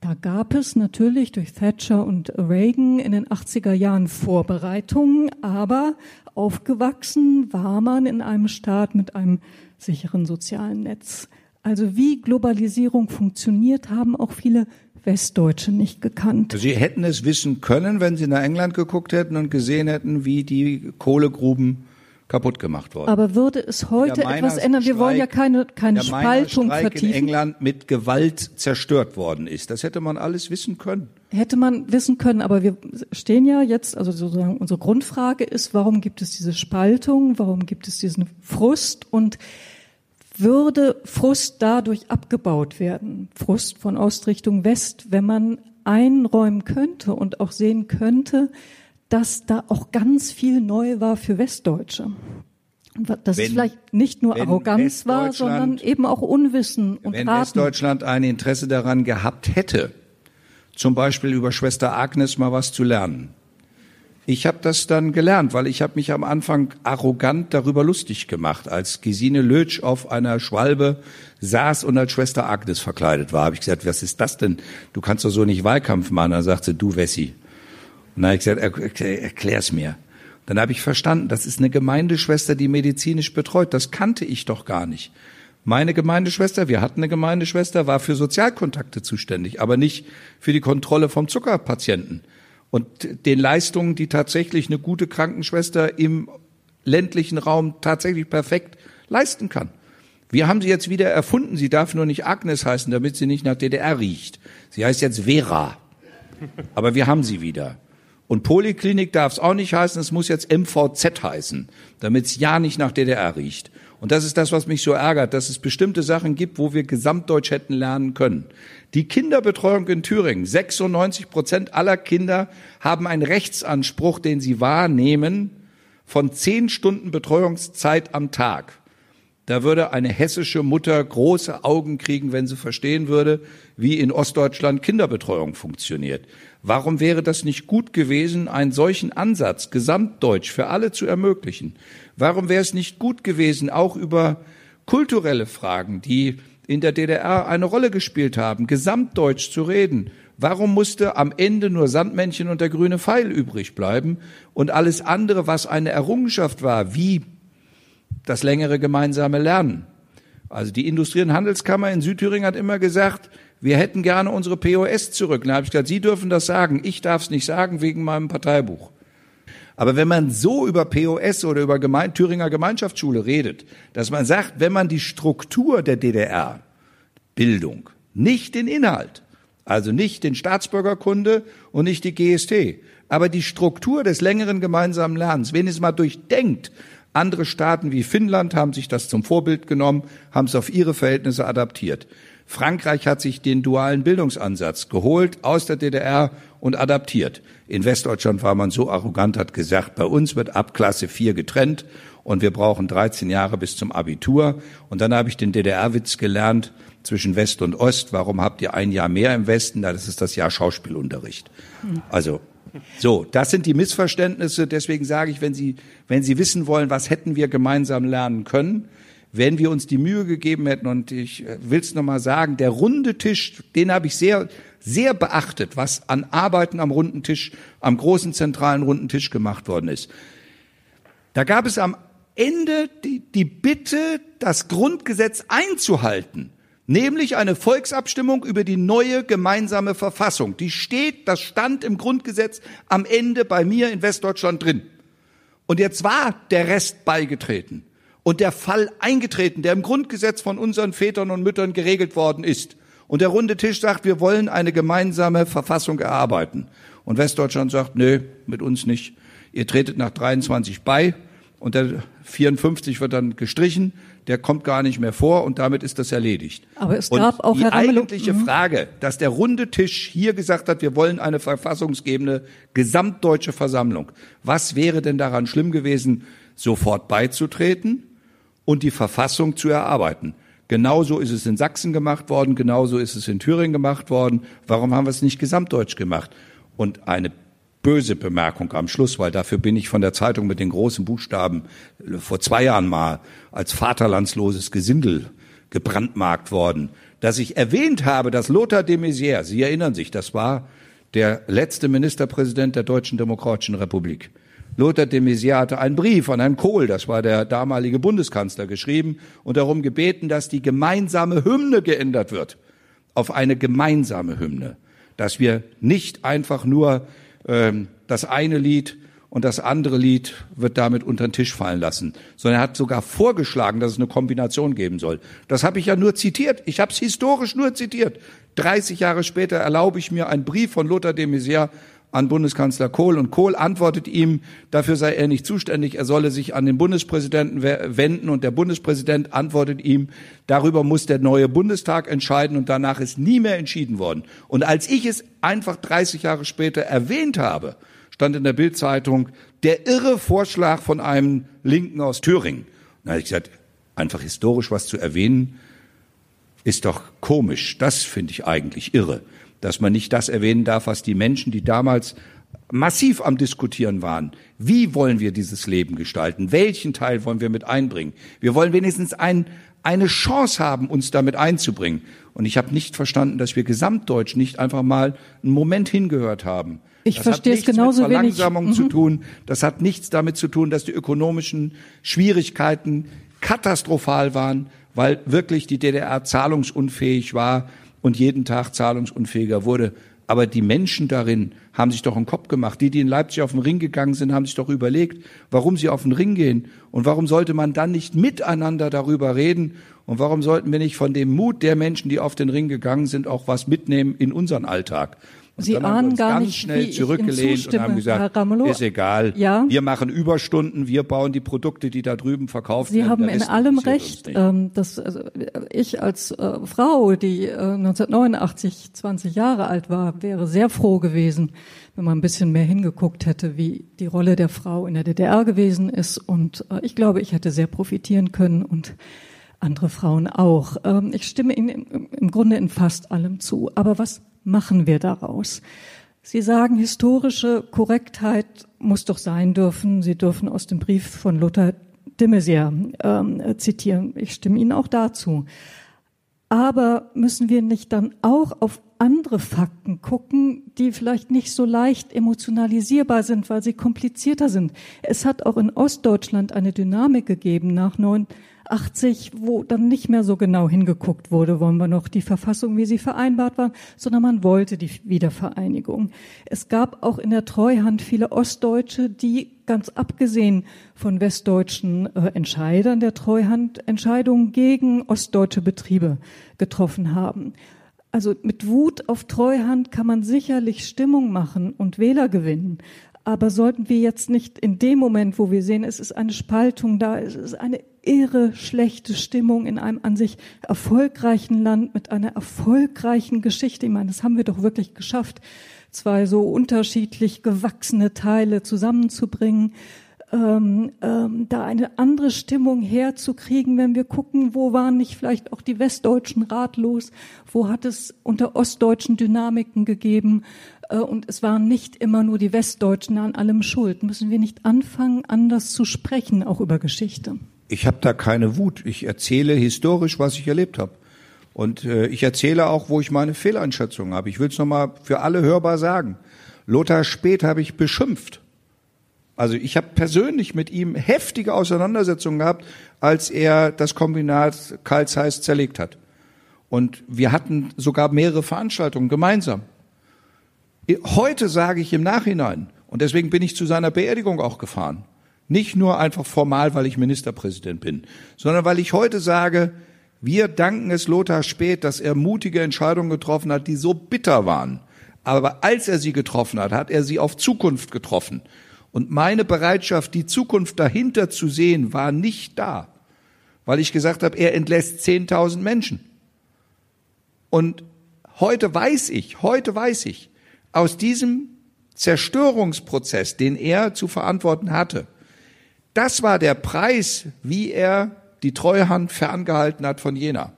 Da gab es natürlich durch Thatcher und Reagan in den 80er Jahren Vorbereitungen, aber aufgewachsen war man in einem Staat mit einem sicheren sozialen Netz. Also wie Globalisierung funktioniert, haben auch viele Westdeutsche nicht gekannt. Sie hätten es wissen können, wenn Sie nach England geguckt hätten und gesehen hätten, wie die Kohlegruben kaputt gemacht worden. Aber würde es heute etwas ändern? Wir wollen ja keine, keine Spaltung vertiefen. in England mit Gewalt zerstört worden ist. Das hätte man alles wissen können. Hätte man wissen können, aber wir stehen ja jetzt, also sozusagen unsere Grundfrage ist, warum gibt es diese Spaltung? Warum gibt es diesen Frust? Und würde Frust dadurch abgebaut werden? Frust von Ost Richtung West, wenn man einräumen könnte und auch sehen könnte, dass da auch ganz viel neu war für Westdeutsche. Dass wenn, es vielleicht nicht nur Arroganz war, sondern eben auch Unwissen und Wenn Raten. Westdeutschland ein Interesse daran gehabt hätte, zum Beispiel über Schwester Agnes mal was zu lernen. Ich habe das dann gelernt, weil ich habe mich am Anfang arrogant darüber lustig gemacht, als Gesine Lötsch auf einer Schwalbe saß und als Schwester Agnes verkleidet war. Habe ich gesagt, was ist das denn? Du kannst doch so nicht Wahlkampf machen. Dann sagte du Wessi, und dann habe ich gesagt, erklär's mir. Dann habe ich verstanden, das ist eine Gemeindeschwester, die medizinisch betreut. Das kannte ich doch gar nicht. Meine Gemeindeschwester, wir hatten eine Gemeindeschwester, war für Sozialkontakte zuständig, aber nicht für die Kontrolle vom Zuckerpatienten. Und den Leistungen, die tatsächlich eine gute Krankenschwester im ländlichen Raum tatsächlich perfekt leisten kann. Wir haben sie jetzt wieder erfunden. Sie darf nur nicht Agnes heißen, damit sie nicht nach DDR riecht. Sie heißt jetzt Vera. Aber wir haben sie wieder. Und Poliklinik darf es auch nicht heißen, es muss jetzt MVZ heißen, damit es ja nicht nach DDR riecht. Und das ist das, was mich so ärgert, dass es bestimmte Sachen gibt, wo wir Gesamtdeutsch hätten lernen können. Die Kinderbetreuung in Thüringen, 96 Prozent aller Kinder haben einen Rechtsanspruch, den sie wahrnehmen, von zehn Stunden Betreuungszeit am Tag. Da würde eine hessische Mutter große Augen kriegen, wenn sie verstehen würde, wie in Ostdeutschland Kinderbetreuung funktioniert. Warum wäre das nicht gut gewesen, einen solchen Ansatz gesamtdeutsch für alle zu ermöglichen? Warum wäre es nicht gut gewesen, auch über kulturelle Fragen, die in der DDR eine Rolle gespielt haben, gesamtdeutsch zu reden? Warum musste am Ende nur Sandmännchen und der grüne Pfeil übrig bleiben und alles andere, was eine Errungenschaft war, wie das längere gemeinsame Lernen. Also die Industrie- und Handelskammer in Südthüringen hat immer gesagt, wir hätten gerne unsere POS zurück. Da habe ich gesagt, Sie dürfen das sagen, ich darf es nicht sagen wegen meinem Parteibuch. Aber wenn man so über POS oder über Gemein Thüringer Gemeinschaftsschule redet, dass man sagt, wenn man die Struktur der DDR, Bildung, nicht den Inhalt, also nicht den Staatsbürgerkunde und nicht die GST, aber die Struktur des längeren gemeinsamen Lernens, wenn es mal durchdenkt, andere Staaten wie Finnland haben sich das zum Vorbild genommen, haben es auf ihre Verhältnisse adaptiert. Frankreich hat sich den dualen Bildungsansatz geholt aus der DDR und adaptiert. In Westdeutschland war man so arrogant, hat gesagt, bei uns wird ab Klasse 4 getrennt und wir brauchen 13 Jahre bis zum Abitur. Und dann habe ich den DDR-Witz gelernt zwischen West und Ost. Warum habt ihr ein Jahr mehr im Westen? Das ist das Jahr Schauspielunterricht. Also so, das sind die Missverständnisse. Deswegen sage ich, wenn Sie, wenn Sie wissen wollen, was hätten wir gemeinsam lernen können, wenn wir uns die Mühe gegeben hätten, und ich äh, will es nochmal sagen, der runde Tisch, den habe ich sehr, sehr beachtet, was an Arbeiten am runden Tisch, am großen zentralen runden Tisch gemacht worden ist. Da gab es am Ende die, die Bitte, das Grundgesetz einzuhalten nämlich eine Volksabstimmung über die neue gemeinsame Verfassung. Die steht, das stand im Grundgesetz am Ende bei mir in Westdeutschland drin. Und jetzt war der Rest beigetreten und der Fall eingetreten, der im Grundgesetz von unseren Vätern und Müttern geregelt worden ist. Und der runde Tisch sagt, wir wollen eine gemeinsame Verfassung erarbeiten. Und Westdeutschland sagt, nö, mit uns nicht. Ihr tretet nach 23 bei und der 54 wird dann gestrichen der kommt gar nicht mehr vor und damit ist das erledigt. Aber es gab und auch die eigentliche mhm. Frage, dass der runde Tisch hier gesagt hat, wir wollen eine verfassungsgebende gesamtdeutsche Versammlung. Was wäre denn daran schlimm gewesen, sofort beizutreten und die Verfassung zu erarbeiten? Genauso ist es in Sachsen gemacht worden, genauso ist es in Thüringen gemacht worden. Warum haben wir es nicht gesamtdeutsch gemacht? Und eine böse Bemerkung am Schluss, weil dafür bin ich von der Zeitung mit den großen Buchstaben äh, vor zwei Jahren mal als vaterlandsloses Gesindel gebrandmarkt worden, dass ich erwähnt habe, dass Lothar de Maizière, Sie erinnern sich, das war der letzte Ministerpräsident der Deutschen Demokratischen Republik. Lothar de Maizière hatte einen Brief an Herrn Kohl, das war der damalige Bundeskanzler, geschrieben und darum gebeten, dass die gemeinsame Hymne geändert wird auf eine gemeinsame Hymne, dass wir nicht einfach nur das eine Lied und das andere Lied wird damit unter den Tisch fallen lassen, sondern er hat sogar vorgeschlagen, dass es eine Kombination geben soll. Das habe ich ja nur zitiert. Ich habe es historisch nur zitiert. 30 Jahre später erlaube ich mir einen Brief von Lothar de Maizière an Bundeskanzler Kohl und Kohl antwortet ihm, dafür sei er nicht zuständig, er solle sich an den Bundespräsidenten wenden und der Bundespräsident antwortet ihm, darüber muss der neue Bundestag entscheiden und danach ist nie mehr entschieden worden. Und als ich es einfach 30 Jahre später erwähnt habe, stand in der Bildzeitung der irre Vorschlag von einem Linken aus Thüringen. Da habe ich gesagt, einfach historisch was zu erwähnen, ist doch komisch. Das finde ich eigentlich irre dass man nicht das erwähnen darf, was die Menschen, die damals massiv am Diskutieren waren. Wie wollen wir dieses Leben gestalten? Welchen Teil wollen wir mit einbringen? Wir wollen wenigstens ein, eine Chance haben, uns damit einzubringen. Und ich habe nicht verstanden, dass wir gesamtdeutsch nicht einfach mal einen Moment hingehört haben. Ich das verstehe es genauso mit Verlangsamung wenig. zu mhm. tun. Das hat nichts damit zu tun, dass die ökonomischen Schwierigkeiten katastrophal waren, weil wirklich die DDR zahlungsunfähig war und jeden Tag zahlungsunfähiger wurde. Aber die Menschen darin haben sich doch einen Kopf gemacht. Die, die in Leipzig auf den Ring gegangen sind, haben sich doch überlegt, warum sie auf den Ring gehen. Und warum sollte man dann nicht miteinander darüber reden? Und warum sollten wir nicht von dem Mut der Menschen, die auf den Ring gegangen sind, auch was mitnehmen in unseren Alltag? Und Sie ahnen gar ganz nicht, schnell wie zurückgelehnt und haben gesagt, ist egal. Ja? Wir machen Überstunden, wir bauen die Produkte, die da drüben verkauft Sie werden. haben Der in allem recht. uns. Ähm, dass, also, ich als äh, Frau, die äh, 1989 20 Jahre alt war, wäre sehr froh gewesen, wenn man ein bisschen mehr hingeguckt hätte, wie die Rolle der Frau in der DDR gewesen ist. Und äh, ich glaube, ich hätte sehr profitieren können und andere Frauen auch. Ähm, ich stimme Ihnen im, im Grunde in fast allem zu. Aber was machen wir daraus? Sie sagen, historische Korrektheit muss doch sein dürfen. Sie dürfen aus dem Brief von Lothar de Maizière ähm, zitieren. Ich stimme Ihnen auch dazu. Aber müssen wir nicht dann auch auf andere Fakten gucken, die vielleicht nicht so leicht emotionalisierbar sind, weil sie komplizierter sind? Es hat auch in Ostdeutschland eine Dynamik gegeben nach 89, wo dann nicht mehr so genau hingeguckt wurde, wollen wir noch die Verfassung, wie sie vereinbart war, sondern man wollte die Wiedervereinigung. Es gab auch in der Treuhand viele Ostdeutsche, die ganz abgesehen von westdeutschen äh, Entscheidern der Treuhand Entscheidungen gegen ostdeutsche Betriebe getroffen haben. Also mit Wut auf Treuhand kann man sicherlich Stimmung machen und Wähler gewinnen. Aber sollten wir jetzt nicht in dem Moment, wo wir sehen, es ist eine Spaltung da, es ist eine irre schlechte Stimmung in einem an sich erfolgreichen Land mit einer erfolgreichen Geschichte, ich meine, das haben wir doch wirklich geschafft, zwei so unterschiedlich gewachsene Teile zusammenzubringen, ähm, ähm, da eine andere Stimmung herzukriegen, wenn wir gucken, wo waren nicht vielleicht auch die Westdeutschen ratlos, wo hat es unter ostdeutschen Dynamiken gegeben äh, und es waren nicht immer nur die Westdeutschen an allem schuld. Müssen wir nicht anfangen, anders zu sprechen, auch über Geschichte? Ich habe da keine Wut. Ich erzähle historisch, was ich erlebt habe. Und äh, ich erzähle auch, wo ich meine Fehleinschätzungen habe. Ich will es nochmal für alle hörbar sagen. Lothar Speth habe ich beschimpft. Also ich habe persönlich mit ihm heftige Auseinandersetzungen gehabt, als er das Kombinat Karl Zeiss zerlegt hat. Und wir hatten sogar mehrere Veranstaltungen gemeinsam. Heute sage ich im Nachhinein, und deswegen bin ich zu seiner Beerdigung auch gefahren, nicht nur einfach formal, weil ich Ministerpräsident bin, sondern weil ich heute sage, wir danken es Lothar Späth, dass er mutige Entscheidungen getroffen hat, die so bitter waren. Aber als er sie getroffen hat, hat er sie auf Zukunft getroffen. Und meine Bereitschaft, die Zukunft dahinter zu sehen, war nicht da, weil ich gesagt habe, er entlässt 10.000 Menschen. Und heute weiß ich, heute weiß ich, aus diesem Zerstörungsprozess, den er zu verantworten hatte, das war der Preis, wie er die Treuhand ferngehalten hat von Jena.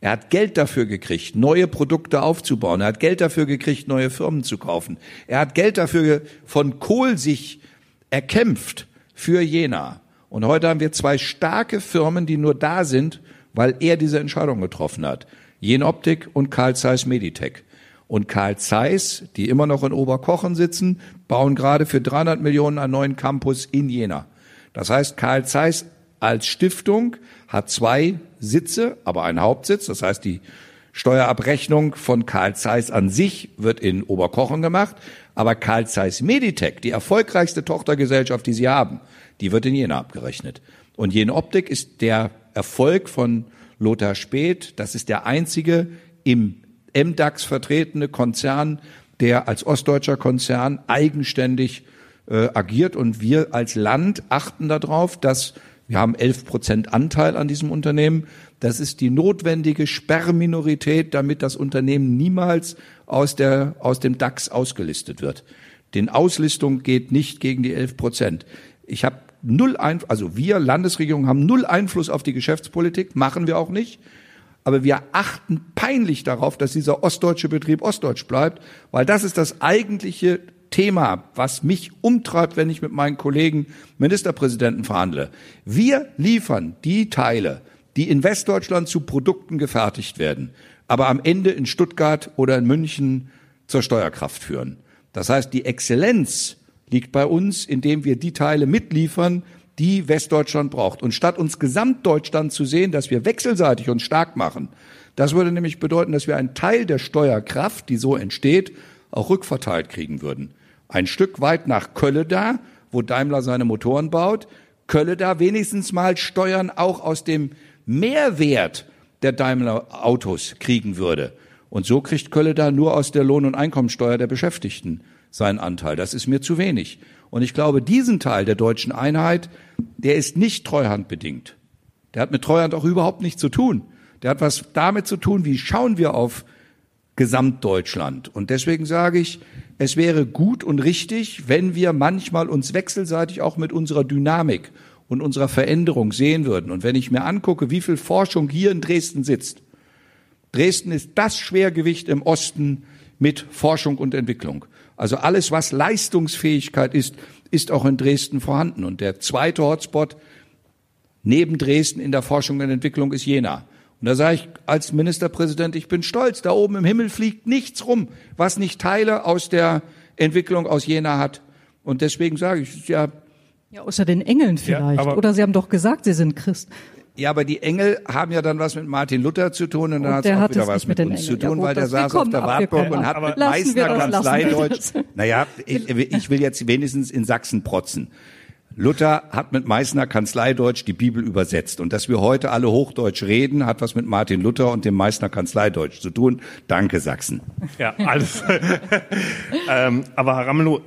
Er hat Geld dafür gekriegt, neue Produkte aufzubauen. Er hat Geld dafür gekriegt, neue Firmen zu kaufen. Er hat Geld dafür von Kohl sich erkämpft für Jena. Und heute haben wir zwei starke Firmen, die nur da sind, weil er diese Entscheidung getroffen hat. Jenoptik und Carl Zeiss Meditech. Und Carl Zeiss, die immer noch in Oberkochen sitzen, bauen gerade für 300 Millionen einen neuen Campus in Jena. Das heißt, Carl Zeiss als Stiftung hat zwei Sitze, aber einen Hauptsitz. Das heißt, die Steuerabrechnung von Carl Zeiss an sich wird in Oberkochen gemacht. Aber Carl Zeiss Meditech, die erfolgreichste Tochtergesellschaft, die sie haben, die wird in Jena abgerechnet. Und Jena Optik ist der Erfolg von Lothar Späth. Das ist der einzige im MDAX vertretene Konzern, der als ostdeutscher Konzern eigenständig äh, agiert. Und wir als Land achten darauf, dass wir haben 11 Prozent Anteil an diesem Unternehmen. Das ist die notwendige Sperrminorität, damit das Unternehmen niemals aus, der, aus dem DAX ausgelistet wird. Den Auslistung geht nicht gegen die 11 Prozent. Ich habe null Einfluss, also wir Landesregierung haben null Einfluss auf die Geschäftspolitik, machen wir auch nicht. Aber wir achten peinlich darauf, dass dieser ostdeutsche Betrieb ostdeutsch bleibt, weil das ist das eigentliche Thema, was mich umtreibt, wenn ich mit meinen Kollegen Ministerpräsidenten verhandle. Wir liefern die Teile, die in Westdeutschland zu Produkten gefertigt werden, aber am Ende in Stuttgart oder in München zur Steuerkraft führen. Das heißt, die Exzellenz liegt bei uns, indem wir die Teile mitliefern, die Westdeutschland braucht. Und statt uns Gesamtdeutschland zu sehen, dass wir wechselseitig uns stark machen, das würde nämlich bedeuten, dass wir einen Teil der Steuerkraft, die so entsteht, auch rückverteilt kriegen würden. Ein Stück weit nach Kölle da, wo Daimler seine Motoren baut, Kölle da wenigstens mal Steuern auch aus dem Mehrwert der Daimler Autos kriegen würde. Und so kriegt Kölle da nur aus der Lohn- und Einkommensteuer der Beschäftigten seinen Anteil. Das ist mir zu wenig. Und ich glaube, diesen Teil der deutschen Einheit, der ist nicht treuhandbedingt. Der hat mit Treuhand auch überhaupt nichts zu tun. Der hat was damit zu tun, wie schauen wir auf Gesamtdeutschland. Und deswegen sage ich, es wäre gut und richtig, wenn wir manchmal uns wechselseitig auch mit unserer Dynamik und unserer Veränderung sehen würden. Und wenn ich mir angucke, wie viel Forschung hier in Dresden sitzt, Dresden ist das Schwergewicht im Osten mit Forschung und Entwicklung. Also alles, was Leistungsfähigkeit ist, ist auch in Dresden vorhanden. Und der zweite Hotspot neben Dresden in der Forschung und Entwicklung ist Jena. Und da sage ich als Ministerpräsident, ich bin stolz, da oben im Himmel fliegt nichts rum, was nicht Teile aus der Entwicklung aus Jena hat. Und deswegen sage ich, ja. Ja, außer den Engeln vielleicht. Ja, Oder Sie haben doch gesagt, Sie sind Christ. Ja, aber die Engel haben ja dann was mit Martin Luther zu tun und dann hat es auch wieder was mit, mit uns Engel. zu tun, ja, weil der saß auf der Wartburg und hat mit Meißner Kanzleideutsch. Naja, ich, ich will jetzt wenigstens in Sachsen protzen. Luther hat mit Meißner Kanzleideutsch die Bibel übersetzt. Und dass wir heute alle Hochdeutsch reden, hat was mit Martin Luther und dem Meißner Kanzleideutsch zu tun. Danke, Sachsen. Ja, alles. ähm, aber Herr Ramelow,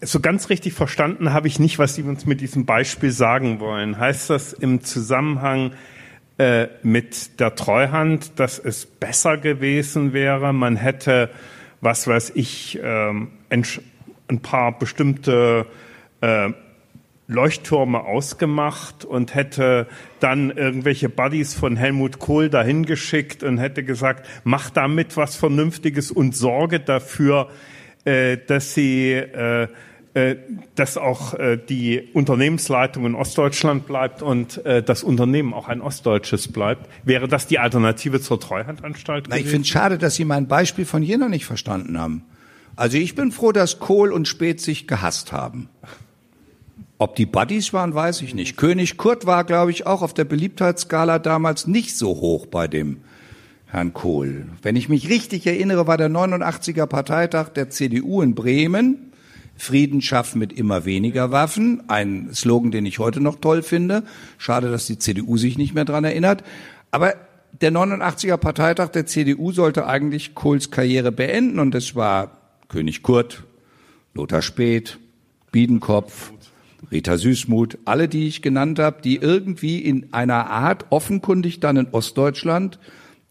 so ganz richtig verstanden habe ich nicht, was Sie uns mit diesem Beispiel sagen wollen. Heißt das im Zusammenhang äh, mit der Treuhand, dass es besser gewesen wäre, man hätte, was weiß ich, ähm, ein paar bestimmte äh, Leuchttürme ausgemacht und hätte dann irgendwelche Buddies von Helmut Kohl dahin geschickt und hätte gesagt, mach damit was Vernünftiges und sorge dafür, äh, dass sie äh, äh, dass auch äh, die Unternehmensleitung in Ostdeutschland bleibt und äh, das Unternehmen auch ein ostdeutsches bleibt. Wäre das die Alternative zur Treuhandanstalt? Na, ich finde es schade, dass Sie mein Beispiel von Jena nicht verstanden haben. Also ich bin froh, dass Kohl und Speth sich gehasst haben. Ob die Buddies waren, weiß ich nicht. König Kurt war, glaube ich, auch auf der Beliebtheitsskala damals nicht so hoch bei dem Herrn Kohl. Wenn ich mich richtig erinnere, war der 89er Parteitag der CDU in Bremen. Frieden schaffen mit immer weniger Waffen. Ein Slogan, den ich heute noch toll finde. Schade, dass die CDU sich nicht mehr dran erinnert. Aber der 89er Parteitag der CDU sollte eigentlich Kohls Karriere beenden und es war König Kurt, Lothar Späth, Biedenkopf, Rita Süßmuth, alle, die ich genannt habe, die irgendwie in einer Art offenkundig dann in Ostdeutschland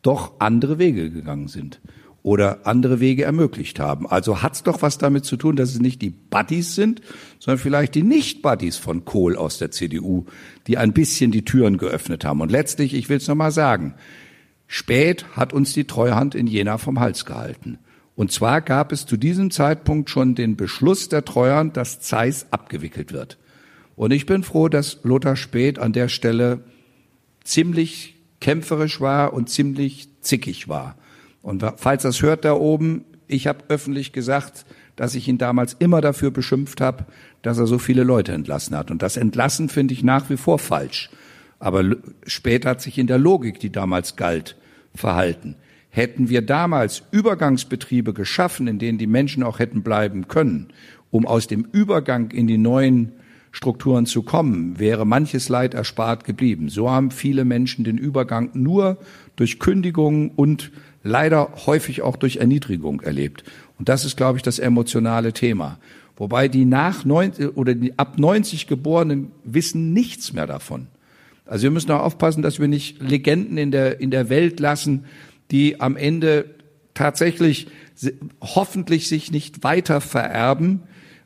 doch andere Wege gegangen sind oder andere Wege ermöglicht haben. Also hat's doch was damit zu tun, dass es nicht die Buddies sind, sondern vielleicht die Nicht-Buddies von Kohl aus der CDU, die ein bisschen die Türen geöffnet haben. Und letztlich, ich will es nochmal sagen, spät hat uns die Treuhand in Jena vom Hals gehalten. Und zwar gab es zu diesem Zeitpunkt schon den Beschluss der Treuhand, dass Zeiss abgewickelt wird. Und ich bin froh, dass Lothar Späth an der Stelle ziemlich kämpferisch war und ziemlich zickig war. Und falls das hört da oben, ich habe öffentlich gesagt, dass ich ihn damals immer dafür beschimpft habe, dass er so viele Leute entlassen hat. Und das Entlassen finde ich nach wie vor falsch. Aber später hat sich in der Logik, die damals galt, verhalten. Hätten wir damals Übergangsbetriebe geschaffen, in denen die Menschen auch hätten bleiben können, um aus dem Übergang in die neuen Strukturen zu kommen, wäre manches Leid erspart geblieben. So haben viele Menschen den Übergang nur durch Kündigung und leider häufig auch durch Erniedrigung erlebt. Und das ist, glaube ich, das emotionale Thema. Wobei die nach 90 oder die ab 90 Geborenen wissen nichts mehr davon. Also wir müssen auch aufpassen, dass wir nicht Legenden in der, in der Welt lassen, die am Ende tatsächlich hoffentlich sich nicht weiter vererben,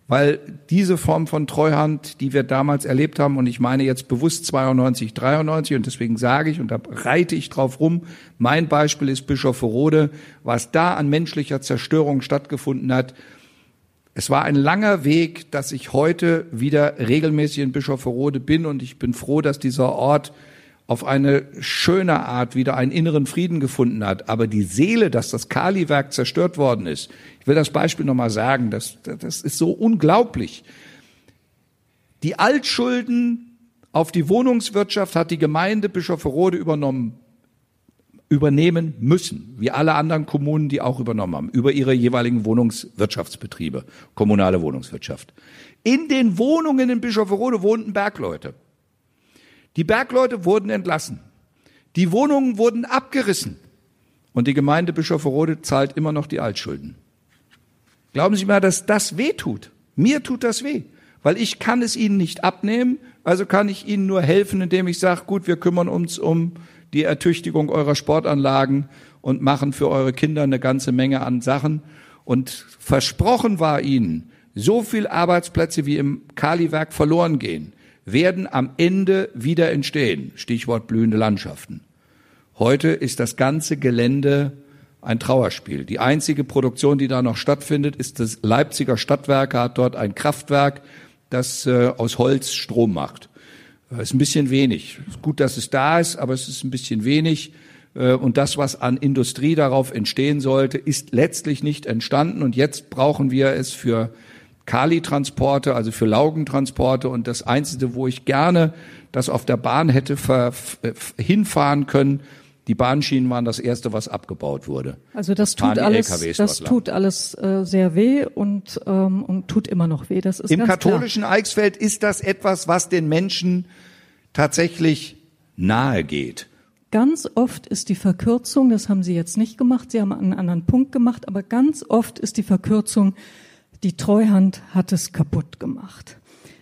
weil diese Form von Treuhand, die wir damals erlebt haben, und ich meine jetzt bewusst 92, 93, und deswegen sage ich, und da reite ich drauf rum, mein Beispiel ist Bischofferode, was da an menschlicher Zerstörung stattgefunden hat. Es war ein langer Weg, dass ich heute wieder regelmäßig in Bischofferode bin, und ich bin froh, dass dieser Ort auf eine schöne Art wieder einen inneren Frieden gefunden hat. Aber die Seele, dass das Kali-Werk zerstört worden ist, ich will das Beispiel nochmal sagen, das, das ist so unglaublich. Die Altschulden auf die Wohnungswirtschaft hat die Gemeinde Bischofferode übernommen, übernehmen müssen, wie alle anderen Kommunen, die auch übernommen haben, über ihre jeweiligen Wohnungswirtschaftsbetriebe, kommunale Wohnungswirtschaft. In den Wohnungen in Bischofferode wohnten Bergleute. Die Bergleute wurden entlassen. Die Wohnungen wurden abgerissen. Und die Gemeinde Bischofferode zahlt immer noch die Altschulden. Glauben Sie mal, dass das weh tut? Mir tut das weh, weil ich kann es Ihnen nicht abnehmen, also kann ich Ihnen nur helfen, indem ich sage, gut, wir kümmern uns um die Ertüchtigung eurer Sportanlagen und machen für eure Kinder eine ganze Menge an Sachen. Und versprochen war Ihnen, so viel Arbeitsplätze wie im Kaliwerk verloren gehen, werden am Ende wieder entstehen. Stichwort blühende Landschaften. Heute ist das ganze Gelände ein Trauerspiel. Die einzige Produktion, die da noch stattfindet, ist das Leipziger Stadtwerke, hat dort ein Kraftwerk, das äh, aus Holz Strom macht. Äh, ist ein bisschen wenig. Ist gut, dass es da ist, aber es ist ein bisschen wenig. Äh, und das, was an Industrie darauf entstehen sollte, ist letztlich nicht entstanden. Und jetzt brauchen wir es für Kali-Transporte, also für Laugentransporte. Und das Einzige, wo ich gerne das auf der Bahn hätte hinfahren können, die Bahnschienen waren das erste, was abgebaut wurde. Also das tut alles, das tut alles äh, sehr weh und ähm, und tut immer noch weh. Das ist im katholischen klar. Eichsfeld ist das etwas, was den Menschen tatsächlich nahe geht. Ganz oft ist die Verkürzung, das haben Sie jetzt nicht gemacht, Sie haben einen anderen Punkt gemacht, aber ganz oft ist die Verkürzung die Treuhand hat es kaputt gemacht.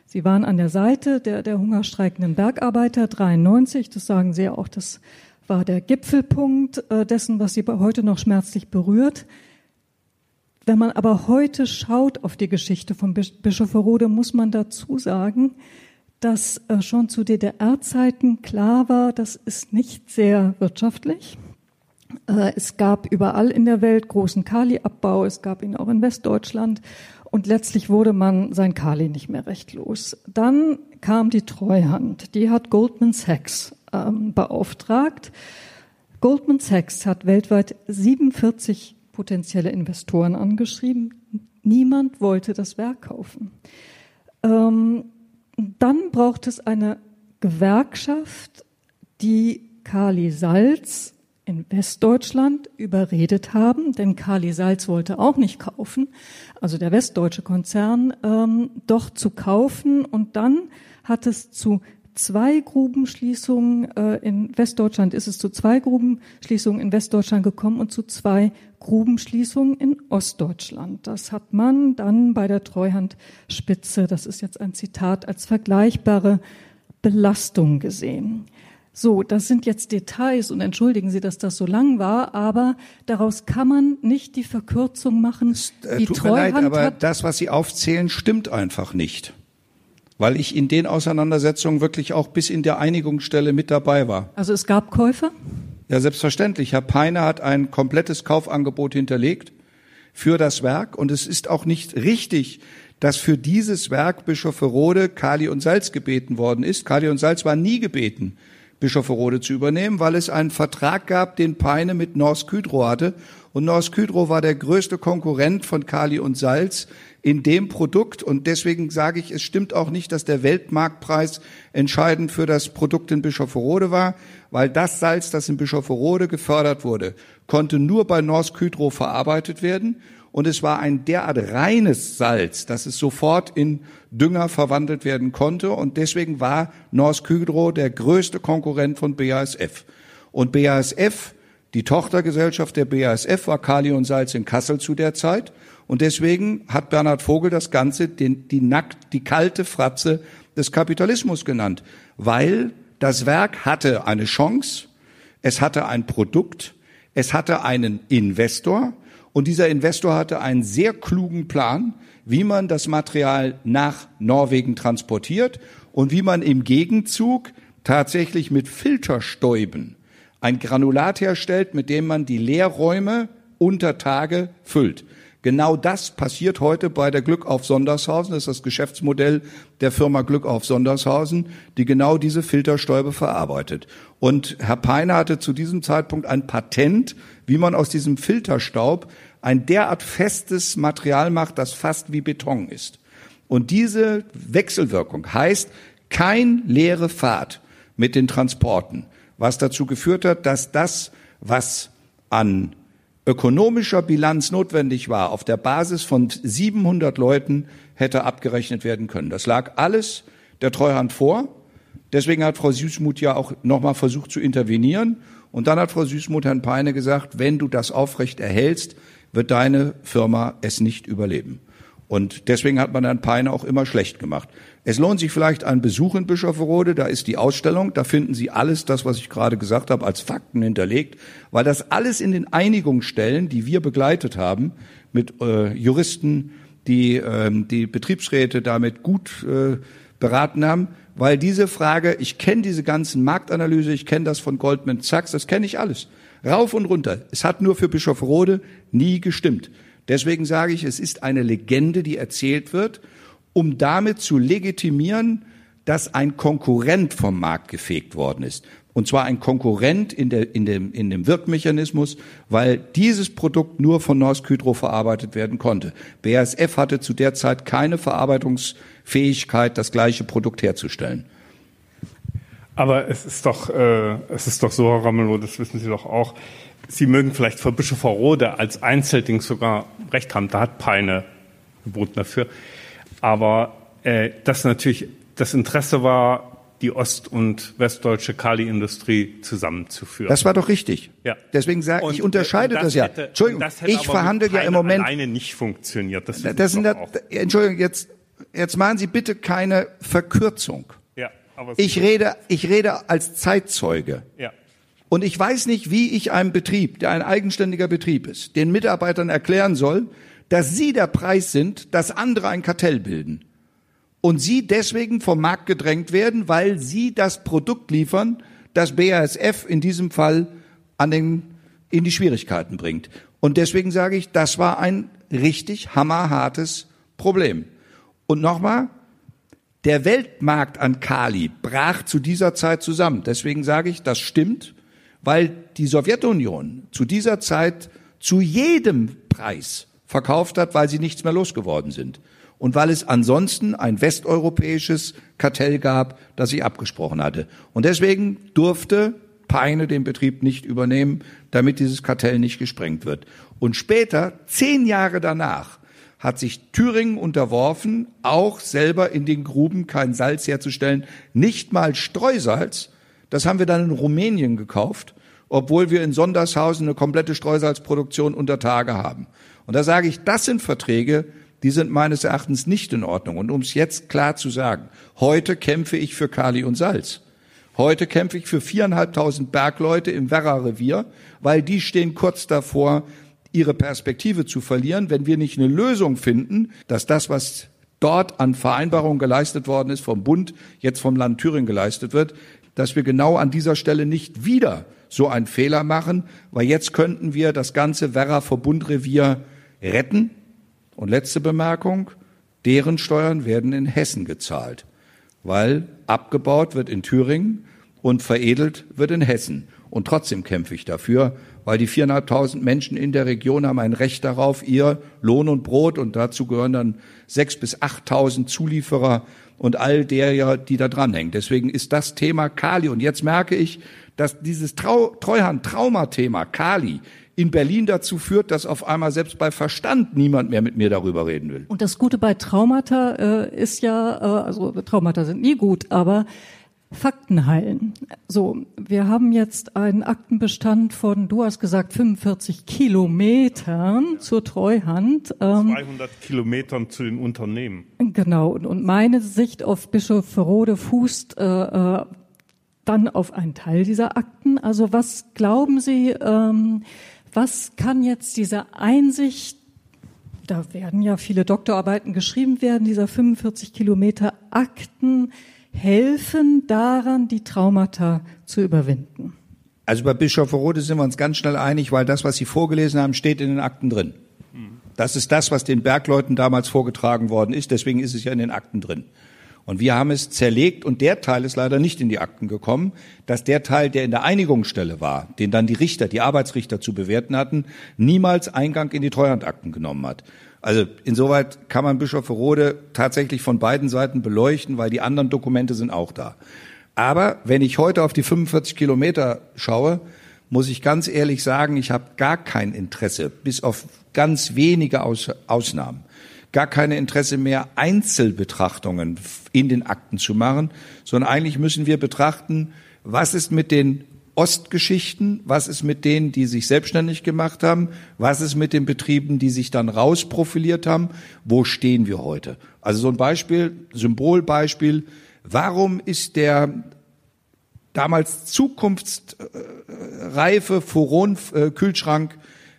Sie waren an der Seite der, der hungerstreikenden Bergarbeiter 93, das sagen Sie ja auch, das war der Gipfelpunkt äh, dessen, was Sie heute noch schmerzlich berührt. Wenn man aber heute schaut auf die Geschichte von Bischof Rode, muss man dazu sagen, dass äh, schon zu DDR-Zeiten klar war, das ist nicht sehr wirtschaftlich. Äh, es gab überall in der Welt großen Kaliabbau, es gab ihn auch in Westdeutschland und letztlich wurde man sein Kali nicht mehr recht los. Dann kam die Treuhand, die hat Goldman Sachs ähm, beauftragt. Goldman Sachs hat weltweit 47 potenzielle Investoren angeschrieben. Niemand wollte das Werk kaufen. Ähm, dann braucht es eine Gewerkschaft, die Kali Salz in Westdeutschland überredet haben, denn Kali Salz wollte auch nicht kaufen, also der westdeutsche Konzern, ähm, doch zu kaufen. Und dann hat es zu zwei Grubenschließungen äh, in Westdeutschland, ist es zu zwei Grubenschließungen in Westdeutschland gekommen und zu zwei Grubenschließungen in Ostdeutschland. Das hat man dann bei der Treuhandspitze, das ist jetzt ein Zitat, als vergleichbare Belastung gesehen. So, das sind jetzt Details und entschuldigen Sie, dass das so lang war, aber daraus kann man nicht die Verkürzung machen. Äh, die tut Treuhand mir leid, aber das, was Sie aufzählen, stimmt einfach nicht. Weil ich in den Auseinandersetzungen wirklich auch bis in der Einigungsstelle mit dabei war. Also es gab Käufer? Ja, selbstverständlich. Herr Peine hat ein komplettes Kaufangebot hinterlegt für das Werk und es ist auch nicht richtig, dass für dieses Werk Bischof Rode Kali und Salz gebeten worden ist. Kali und Salz war nie gebeten. Bischofferode zu übernehmen, weil es einen Vertrag gab, den Peine mit Norsk Hydro hatte. Und Norsk Hydro war der größte Konkurrent von Kali und Salz in dem Produkt. Und deswegen sage ich, es stimmt auch nicht, dass der Weltmarktpreis entscheidend für das Produkt in Bischofferode war, weil das Salz, das in Bischofferode gefördert wurde, konnte nur bei Norsk Hydro verarbeitet werden und es war ein derart reines Salz, dass es sofort in Dünger verwandelt werden konnte. Und deswegen war Norsk Hydro der größte Konkurrent von BASF. Und BASF, die Tochtergesellschaft der BASF, war Kali und Salz in Kassel zu der Zeit. Und deswegen hat Bernhard Vogel das Ganze den, die nackt, die kalte Fratze des Kapitalismus genannt, weil das Werk hatte eine Chance, es hatte ein Produkt, es hatte einen Investor, und dieser Investor hatte einen sehr klugen Plan, wie man das Material nach Norwegen transportiert und wie man im Gegenzug tatsächlich mit Filterstäuben ein Granulat herstellt, mit dem man die Leerräume unter Tage füllt. Genau das passiert heute bei der Glück auf Sondershausen. Das ist das Geschäftsmodell der Firma Glück auf Sondershausen, die genau diese Filterstäube verarbeitet. Und Herr Peine hatte zu diesem Zeitpunkt ein Patent, wie man aus diesem Filterstaub ein derart festes Material macht, das fast wie Beton ist. Und diese Wechselwirkung heißt, kein leere Fahrt mit den Transporten, was dazu geführt hat, dass das, was an ökonomischer Bilanz notwendig war, auf der Basis von 700 Leuten hätte abgerechnet werden können. Das lag alles der Treuhand vor. Deswegen hat Frau Süßmuth ja auch nochmal versucht zu intervenieren. Und dann hat Frau Süßmuth Herrn Peine gesagt, wenn du das aufrecht erhältst, wird deine Firma es nicht überleben. Und deswegen hat man Herrn Peine auch immer schlecht gemacht. Es lohnt sich vielleicht ein Besuch in Bischofferode, da ist die Ausstellung, da finden Sie alles das, was ich gerade gesagt habe, als Fakten hinterlegt, weil das alles in den Einigungsstellen, die wir begleitet haben, mit äh, Juristen, die äh, die Betriebsräte damit gut äh, beraten haben, weil diese Frage, ich kenne diese ganzen Marktanalyse, ich kenne das von Goldman Sachs, das kenne ich alles. Rauf und runter. Es hat nur für Bischofferode nie gestimmt. Deswegen sage ich, es ist eine Legende, die erzählt wird um damit zu legitimieren, dass ein Konkurrent vom Markt gefegt worden ist. Und zwar ein Konkurrent in, der, in, dem, in dem Wirkmechanismus, weil dieses Produkt nur von Norsk Hydro verarbeitet werden konnte. BASF hatte zu der Zeit keine Verarbeitungsfähigkeit, das gleiche Produkt herzustellen. Aber es ist doch, äh, es ist doch so, Herr Ramelow, das wissen Sie doch auch. Sie mögen vielleicht für Bischofferode als Einzelding sogar recht haben. Da hat Peine geboten dafür. Aber äh, das natürlich das Interesse war, die ost- und westdeutsche Kali-Industrie zusammenzuführen. Das war doch richtig. Ja. Deswegen sage ich, unterscheide das, das ja. Hätte, Entschuldigung, ich verhandle ja im Moment. Alleine nicht funktioniert. Das, das sind da, Entschuldigung, jetzt, jetzt machen Sie bitte keine Verkürzung. Ich rede, ich rede als Zeitzeuge. Ja. Und ich weiß nicht, wie ich einem Betrieb, der ein eigenständiger Betrieb ist, den Mitarbeitern erklären soll, dass sie der Preis sind, dass andere ein Kartell bilden. Und sie deswegen vom Markt gedrängt werden, weil sie das Produkt liefern, das BASF in diesem Fall an den, in die Schwierigkeiten bringt. Und deswegen sage ich, das war ein richtig hammerhartes Problem. Und nochmal, der Weltmarkt an Kali brach zu dieser Zeit zusammen. Deswegen sage ich, das stimmt, weil die Sowjetunion zu dieser Zeit zu jedem Preis verkauft hat, weil sie nichts mehr losgeworden sind. Und weil es ansonsten ein westeuropäisches Kartell gab, das sich abgesprochen hatte. Und deswegen durfte Peine den Betrieb nicht übernehmen, damit dieses Kartell nicht gesprengt wird. Und später, zehn Jahre danach, hat sich Thüringen unterworfen, auch selber in den Gruben kein Salz herzustellen, nicht mal Streusalz. Das haben wir dann in Rumänien gekauft, obwohl wir in Sondershausen eine komplette Streusalzproduktion unter Tage haben. Und da sage ich, das sind Verträge, die sind meines Erachtens nicht in Ordnung. Und um es jetzt klar zu sagen, heute kämpfe ich für Kali und Salz. Heute kämpfe ich für viereinhalbtausend Bergleute im Werra-Revier, weil die stehen kurz davor, ihre Perspektive zu verlieren, wenn wir nicht eine Lösung finden, dass das, was dort an Vereinbarungen geleistet worden ist, vom Bund, jetzt vom Land Thüringen geleistet wird, dass wir genau an dieser Stelle nicht wieder so einen Fehler machen, weil jetzt könnten wir das ganze Werra-Verbundrevier retten. Und letzte Bemerkung, deren Steuern werden in Hessen gezahlt, weil abgebaut wird in Thüringen und veredelt wird in Hessen. Und trotzdem kämpfe ich dafür, weil die viereinhalbtausend Menschen in der Region haben ein Recht darauf, ihr Lohn und Brot, und dazu gehören dann sechs bis achttausend Zulieferer und all der, die da dranhängen. Deswegen ist das Thema Kali. Und jetzt merke ich, dass dieses Trau Treuhand-Trauma-Thema Kali in Berlin dazu führt, dass auf einmal selbst bei Verstand niemand mehr mit mir darüber reden will. Und das Gute bei Traumata äh, ist ja, äh, also Traumata sind nie gut, aber Fakten heilen. So, wir haben jetzt einen Aktenbestand von, du hast gesagt, 45 Kilometern zur Treuhand. Ähm, 200 Kilometern zu den Unternehmen. Genau. Und, und meine Sicht auf Bischof Verrode fußt äh, äh, dann auf einen Teil dieser Akten. Also was glauben Sie, ähm, was kann jetzt diese Einsicht, da werden ja viele Doktorarbeiten geschrieben werden, dieser 45 Kilometer Akten helfen daran, die Traumata zu überwinden? Also bei Bischof Rode sind wir uns ganz schnell einig, weil das, was Sie vorgelesen haben, steht in den Akten drin. Das ist das, was den Bergleuten damals vorgetragen worden ist. Deswegen ist es ja in den Akten drin. Und wir haben es zerlegt und der Teil ist leider nicht in die Akten gekommen, dass der Teil, der in der Einigungsstelle war, den dann die Richter, die Arbeitsrichter zu bewerten hatten, niemals Eingang in die Treuhandakten genommen hat. Also insoweit kann man Bischofferode tatsächlich von beiden Seiten beleuchten, weil die anderen Dokumente sind auch da. Aber wenn ich heute auf die 45 Kilometer schaue, muss ich ganz ehrlich sagen, ich habe gar kein Interesse, bis auf ganz wenige Aus Ausnahmen, gar keine Interesse mehr, Einzelbetrachtungen in den Akten zu machen, sondern eigentlich müssen wir betrachten, was ist mit den Ostgeschichten, was ist mit denen, die sich selbstständig gemacht haben, was ist mit den Betrieben, die sich dann rausprofiliert haben, wo stehen wir heute? Also so ein Beispiel, Symbolbeispiel, warum ist der damals zukunftsreife Furon-Kühlschrank,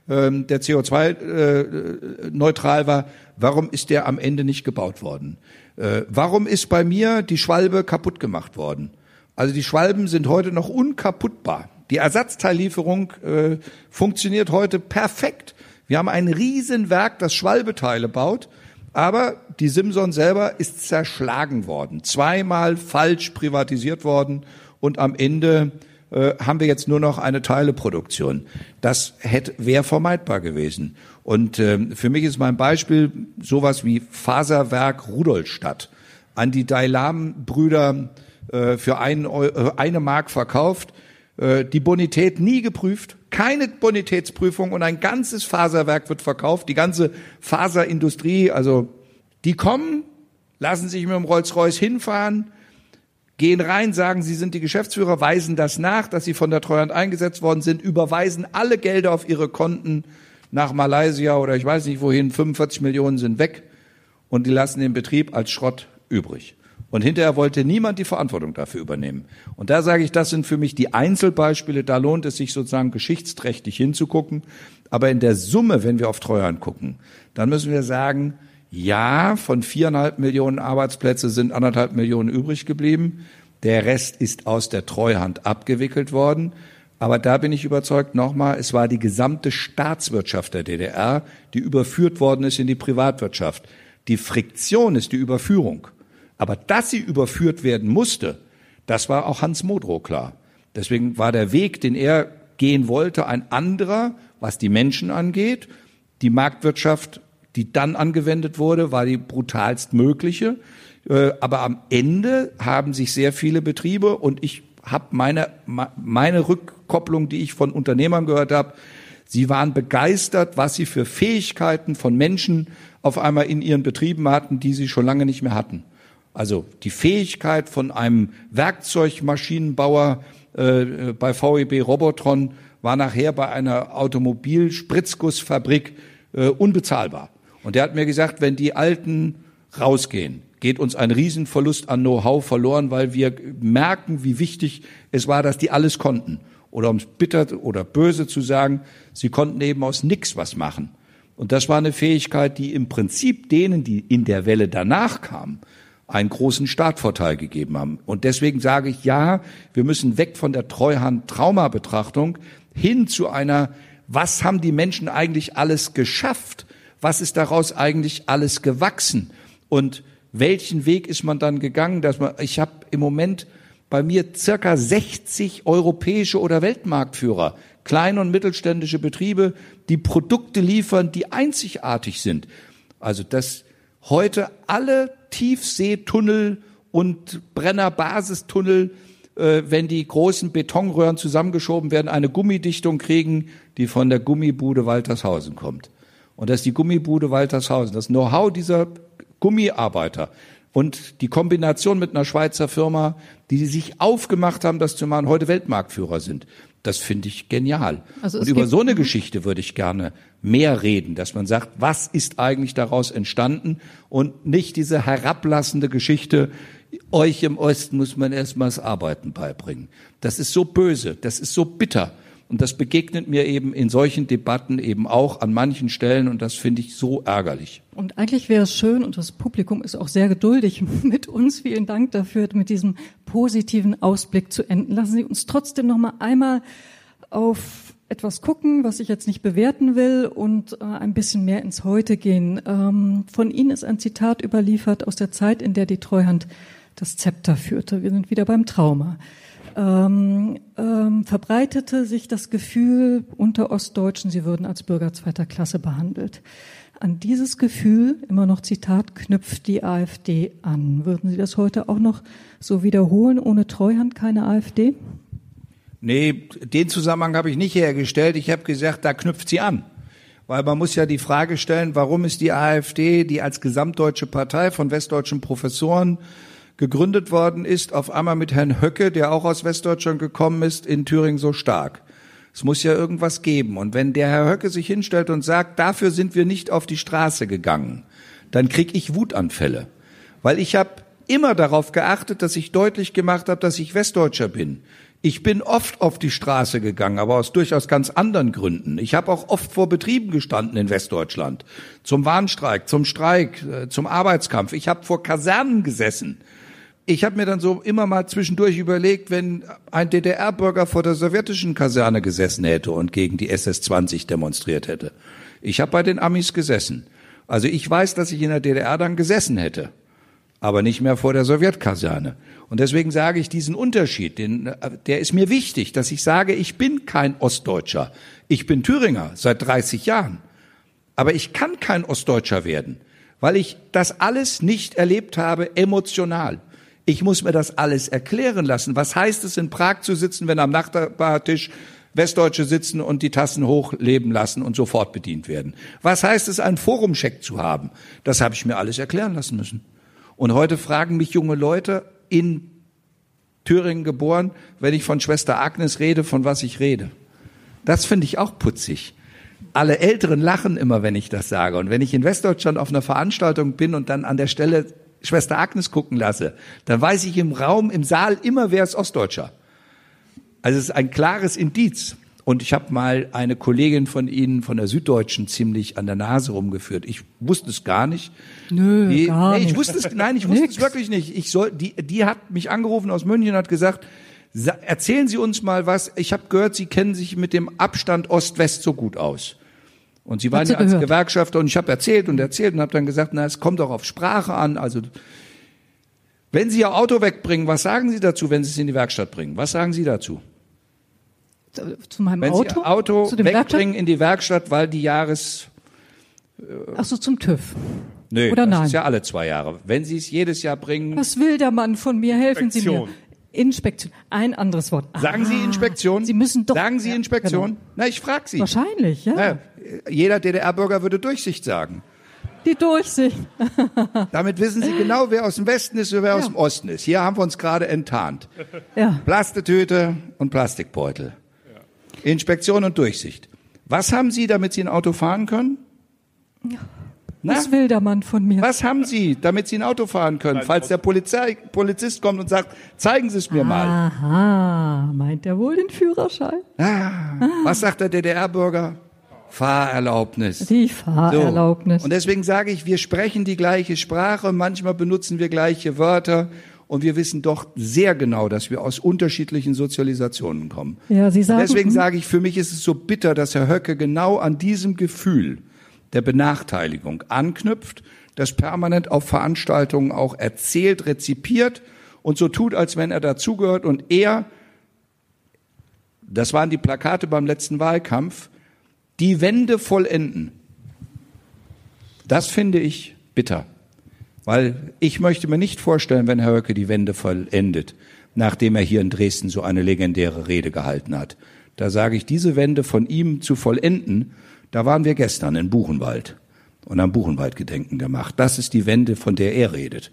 ähm, der CO2-neutral war, warum ist der am Ende nicht gebaut worden? Äh, warum ist bei mir die Schwalbe kaputt gemacht worden? Also die Schwalben sind heute noch unkaputtbar. Die Ersatzteillieferung äh, funktioniert heute perfekt. Wir haben ein Riesenwerk, das Schwalbeteile baut, aber die Simson selber ist zerschlagen worden, zweimal falsch privatisiert worden und am Ende äh, haben wir jetzt nur noch eine Teileproduktion. Das hätte wäre vermeidbar gewesen. Und äh, für mich ist mein Beispiel sowas wie Faserwerk Rudolstadt an die Dailam-Brüder äh, für ein, äh, eine Mark verkauft, äh, die Bonität nie geprüft, keine Bonitätsprüfung und ein ganzes Faserwerk wird verkauft, die ganze Faserindustrie, also die kommen, lassen sich mit dem Rolls-Royce hinfahren, gehen rein, sagen, sie sind die Geschäftsführer, weisen das nach, dass sie von der Treuhand eingesetzt worden sind, überweisen alle Gelder auf ihre Konten nach Malaysia oder ich weiß nicht wohin, 45 Millionen sind weg und die lassen den Betrieb als Schrott übrig. Und hinterher wollte niemand die Verantwortung dafür übernehmen. Und da sage ich, das sind für mich die Einzelbeispiele. Da lohnt es sich sozusagen geschichtsträchtig hinzugucken. Aber in der Summe, wenn wir auf Treuhand gucken, dann müssen wir sagen, ja, von viereinhalb Millionen Arbeitsplätze sind anderthalb Millionen übrig geblieben. Der Rest ist aus der Treuhand abgewickelt worden. Aber da bin ich überzeugt, nochmal, es war die gesamte Staatswirtschaft der DDR, die überführt worden ist in die Privatwirtschaft. Die Friktion ist die Überführung. Aber dass sie überführt werden musste, das war auch Hans Modrow klar. Deswegen war der Weg, den er gehen wollte, ein anderer, was die Menschen angeht. Die Marktwirtschaft, die dann angewendet wurde, war die brutalst mögliche. Äh, aber am Ende haben sich sehr viele Betriebe und ich habe meine, meine Rückkopplung, die ich von Unternehmern gehört habe, sie waren begeistert, was sie für Fähigkeiten von Menschen auf einmal in ihren Betrieben hatten, die sie schon lange nicht mehr hatten. Also die Fähigkeit von einem Werkzeugmaschinenbauer äh, bei VEB Robotron war nachher bei einer Automobilspritzgussfabrik äh, unbezahlbar. Und der hat mir gesagt, wenn die Alten rausgehen, geht uns ein Riesenverlust an Know-how verloren, weil wir merken, wie wichtig es war, dass die alles konnten. Oder um es bitter oder böse zu sagen, sie konnten eben aus nix was machen. Und das war eine Fähigkeit, die im Prinzip denen, die in der Welle danach kamen, einen großen Startvorteil gegeben haben. Und deswegen sage ich, ja, wir müssen weg von der Treuhand-Trauma-Betrachtung hin zu einer, was haben die Menschen eigentlich alles geschafft? Was ist daraus eigentlich alles gewachsen? Und welchen Weg ist man dann gegangen? Dass man, ich habe im Moment bei mir circa 60 europäische oder Weltmarktführer, kleine und mittelständische Betriebe, die Produkte liefern, die einzigartig sind. Also das heute alle Tiefseetunnel und Brennerbasistunnel, äh, wenn die großen Betonröhren zusammengeschoben werden, eine Gummidichtung kriegen, die von der Gummibude Waltershausen kommt. Und das ist die Gummibude Waltershausen. Das Know-how dieser Gummiarbeiter und die Kombination mit einer Schweizer Firma, die sich aufgemacht haben, das zu machen, heute Weltmarktführer sind. Das finde ich genial. Also und über so eine Geschichte würde ich gerne mehr reden, dass man sagt, was ist eigentlich daraus entstanden und nicht diese herablassende Geschichte, euch im Osten muss man erstmal das Arbeiten beibringen. Das ist so böse, das ist so bitter. Und das begegnet mir eben in solchen Debatten eben auch an manchen Stellen und das finde ich so ärgerlich. Und eigentlich wäre es schön und das Publikum ist auch sehr geduldig mit uns. Vielen Dank dafür, mit diesem positiven Ausblick zu enden. Lassen Sie uns trotzdem noch mal einmal auf etwas gucken, was ich jetzt nicht bewerten will und äh, ein bisschen mehr ins Heute gehen. Ähm, von Ihnen ist ein Zitat überliefert aus der Zeit, in der die Treuhand das Zepter führte. Wir sind wieder beim Trauma. Ähm, ähm, verbreitete sich das Gefühl unter Ostdeutschen, sie würden als Bürger zweiter Klasse behandelt. An dieses Gefühl, immer noch Zitat, knüpft die AfD an. Würden Sie das heute auch noch so wiederholen? Ohne Treuhand keine AfD? Nee, den Zusammenhang habe ich nicht hergestellt. Ich habe gesagt, da knüpft sie an. Weil man muss ja die Frage stellen, warum ist die AfD, die als gesamtdeutsche Partei von westdeutschen Professoren gegründet worden ist, auf einmal mit Herrn Höcke, der auch aus Westdeutschland gekommen ist, in Thüringen so stark? Es muss ja irgendwas geben. Und wenn der Herr Höcke sich hinstellt und sagt, dafür sind wir nicht auf die Straße gegangen, dann krieg ich Wutanfälle. Weil ich habe immer darauf geachtet, dass ich deutlich gemacht habe, dass ich Westdeutscher bin. Ich bin oft auf die Straße gegangen, aber aus durchaus ganz anderen Gründen. Ich habe auch oft vor Betrieben gestanden in Westdeutschland. Zum Warnstreik, zum Streik, äh, zum Arbeitskampf. Ich habe vor Kasernen gesessen. Ich habe mir dann so immer mal zwischendurch überlegt, wenn ein DDR-Bürger vor der sowjetischen Kaserne gesessen hätte und gegen die SS-20 demonstriert hätte. Ich habe bei den Amis gesessen. Also ich weiß, dass ich in der DDR dann gesessen hätte aber nicht mehr vor der Sowjetkaserne. Und deswegen sage ich diesen Unterschied, den, der ist mir wichtig, dass ich sage, ich bin kein Ostdeutscher. Ich bin Thüringer seit 30 Jahren. Aber ich kann kein Ostdeutscher werden, weil ich das alles nicht erlebt habe emotional. Ich muss mir das alles erklären lassen. Was heißt es, in Prag zu sitzen, wenn am Nachbartisch Westdeutsche sitzen und die Tassen hochleben lassen und sofort bedient werden? Was heißt es, einen Forumcheck zu haben? Das habe ich mir alles erklären lassen müssen. Und heute fragen mich junge Leute in Thüringen geboren, wenn ich von Schwester Agnes rede, von was ich rede. Das finde ich auch putzig. Alle Älteren lachen immer, wenn ich das sage. Und wenn ich in Westdeutschland auf einer Veranstaltung bin und dann an der Stelle Schwester Agnes gucken lasse, dann weiß ich im Raum, im Saal immer, wer ist Ostdeutscher. Also es ist ein klares Indiz. Und ich habe mal eine Kollegin von Ihnen von der Süddeutschen ziemlich an der Nase rumgeführt. Ich wusste es gar nicht. Nö, die, gar nee, ich wusste es, nein, ich wusste es wirklich nicht. Ich soll, die, die hat mich angerufen aus München und hat gesagt, sa- erzählen Sie uns mal was. Ich habe gehört, Sie kennen sich mit dem Abstand Ost-West so gut aus. Und Sie waren sie ja als gehört. Gewerkschafter und ich habe erzählt und erzählt und habe dann gesagt, na, es kommt auch auf Sprache an. Also wenn Sie Ihr Auto wegbringen, was sagen Sie dazu, wenn Sie es in die Werkstatt bringen? Was sagen Sie dazu? Zu meinem Wenn Auto? Sie Ihr Auto Zu dem wegbringen in die Werkstatt, weil die Jahres Werkstatt? Ach so, zum TÜV. Nö, Oder das nein? ist ja alle zwei Jahre. Wenn Sie es jedes Jahr bringen, Was will der Mann von mir? Helfen Sie mir. Inspektion. Inspektion. Ein anderes Wort. sagen Sie Ah, Inspektion? Sie müssen doch. Sagen Sie Ja, Inspektion? genau. Na, ich frage Sie. Wahrscheinlich, ja. Ja, jeder DDR-Bürger würde Durchsicht sagen. Die Durchsicht. Damit wissen Sie genau, wer aus dem Westen ist und wer aus dem Osten ist. Hier haben wir uns gerade enttarnt. Ja. Plastetüte und Plastikbeutel. Inspektion und Durchsicht. Was haben Sie, damit Sie ein Auto fahren können? Na? Was will der Mann von mir? Was haben Sie, damit Sie ein Auto fahren können, falls der Polizei, Polizist kommt und sagt, zeigen Sie es mir mal. Aha, meint er wohl den Führerschein? Ah, was sagt der DDR-Bürger? Fahrerlaubnis. Die Fahrerlaubnis. So. Und deswegen sage ich, wir sprechen die gleiche Sprache, manchmal benutzen wir gleiche Wörter und wir wissen doch sehr genau, dass wir aus unterschiedlichen Sozialisationen kommen. Ja, Sie sagen- Und deswegen Mhm. sage ich, für mich ist es so bitter, dass Herr Höcke genau an diesem Gefühl der Benachteiligung anknüpft, das permanent auf Veranstaltungen auch erzählt, rezipiert und so tut, als wenn er dazugehört und er, das waren die Plakate beim letzten Wahlkampf, die Wende vollenden. Das finde ich bitter. Weil ich möchte mir nicht vorstellen, wenn Herr Höcke die Wende vollendet, nachdem er hier in Dresden so eine legendäre Rede gehalten hat. Da sage ich, diese Wende von ihm zu vollenden, da waren wir gestern in Buchenwald und haben Buchenwaldgedenken gemacht. Das ist die Wende, von der er redet.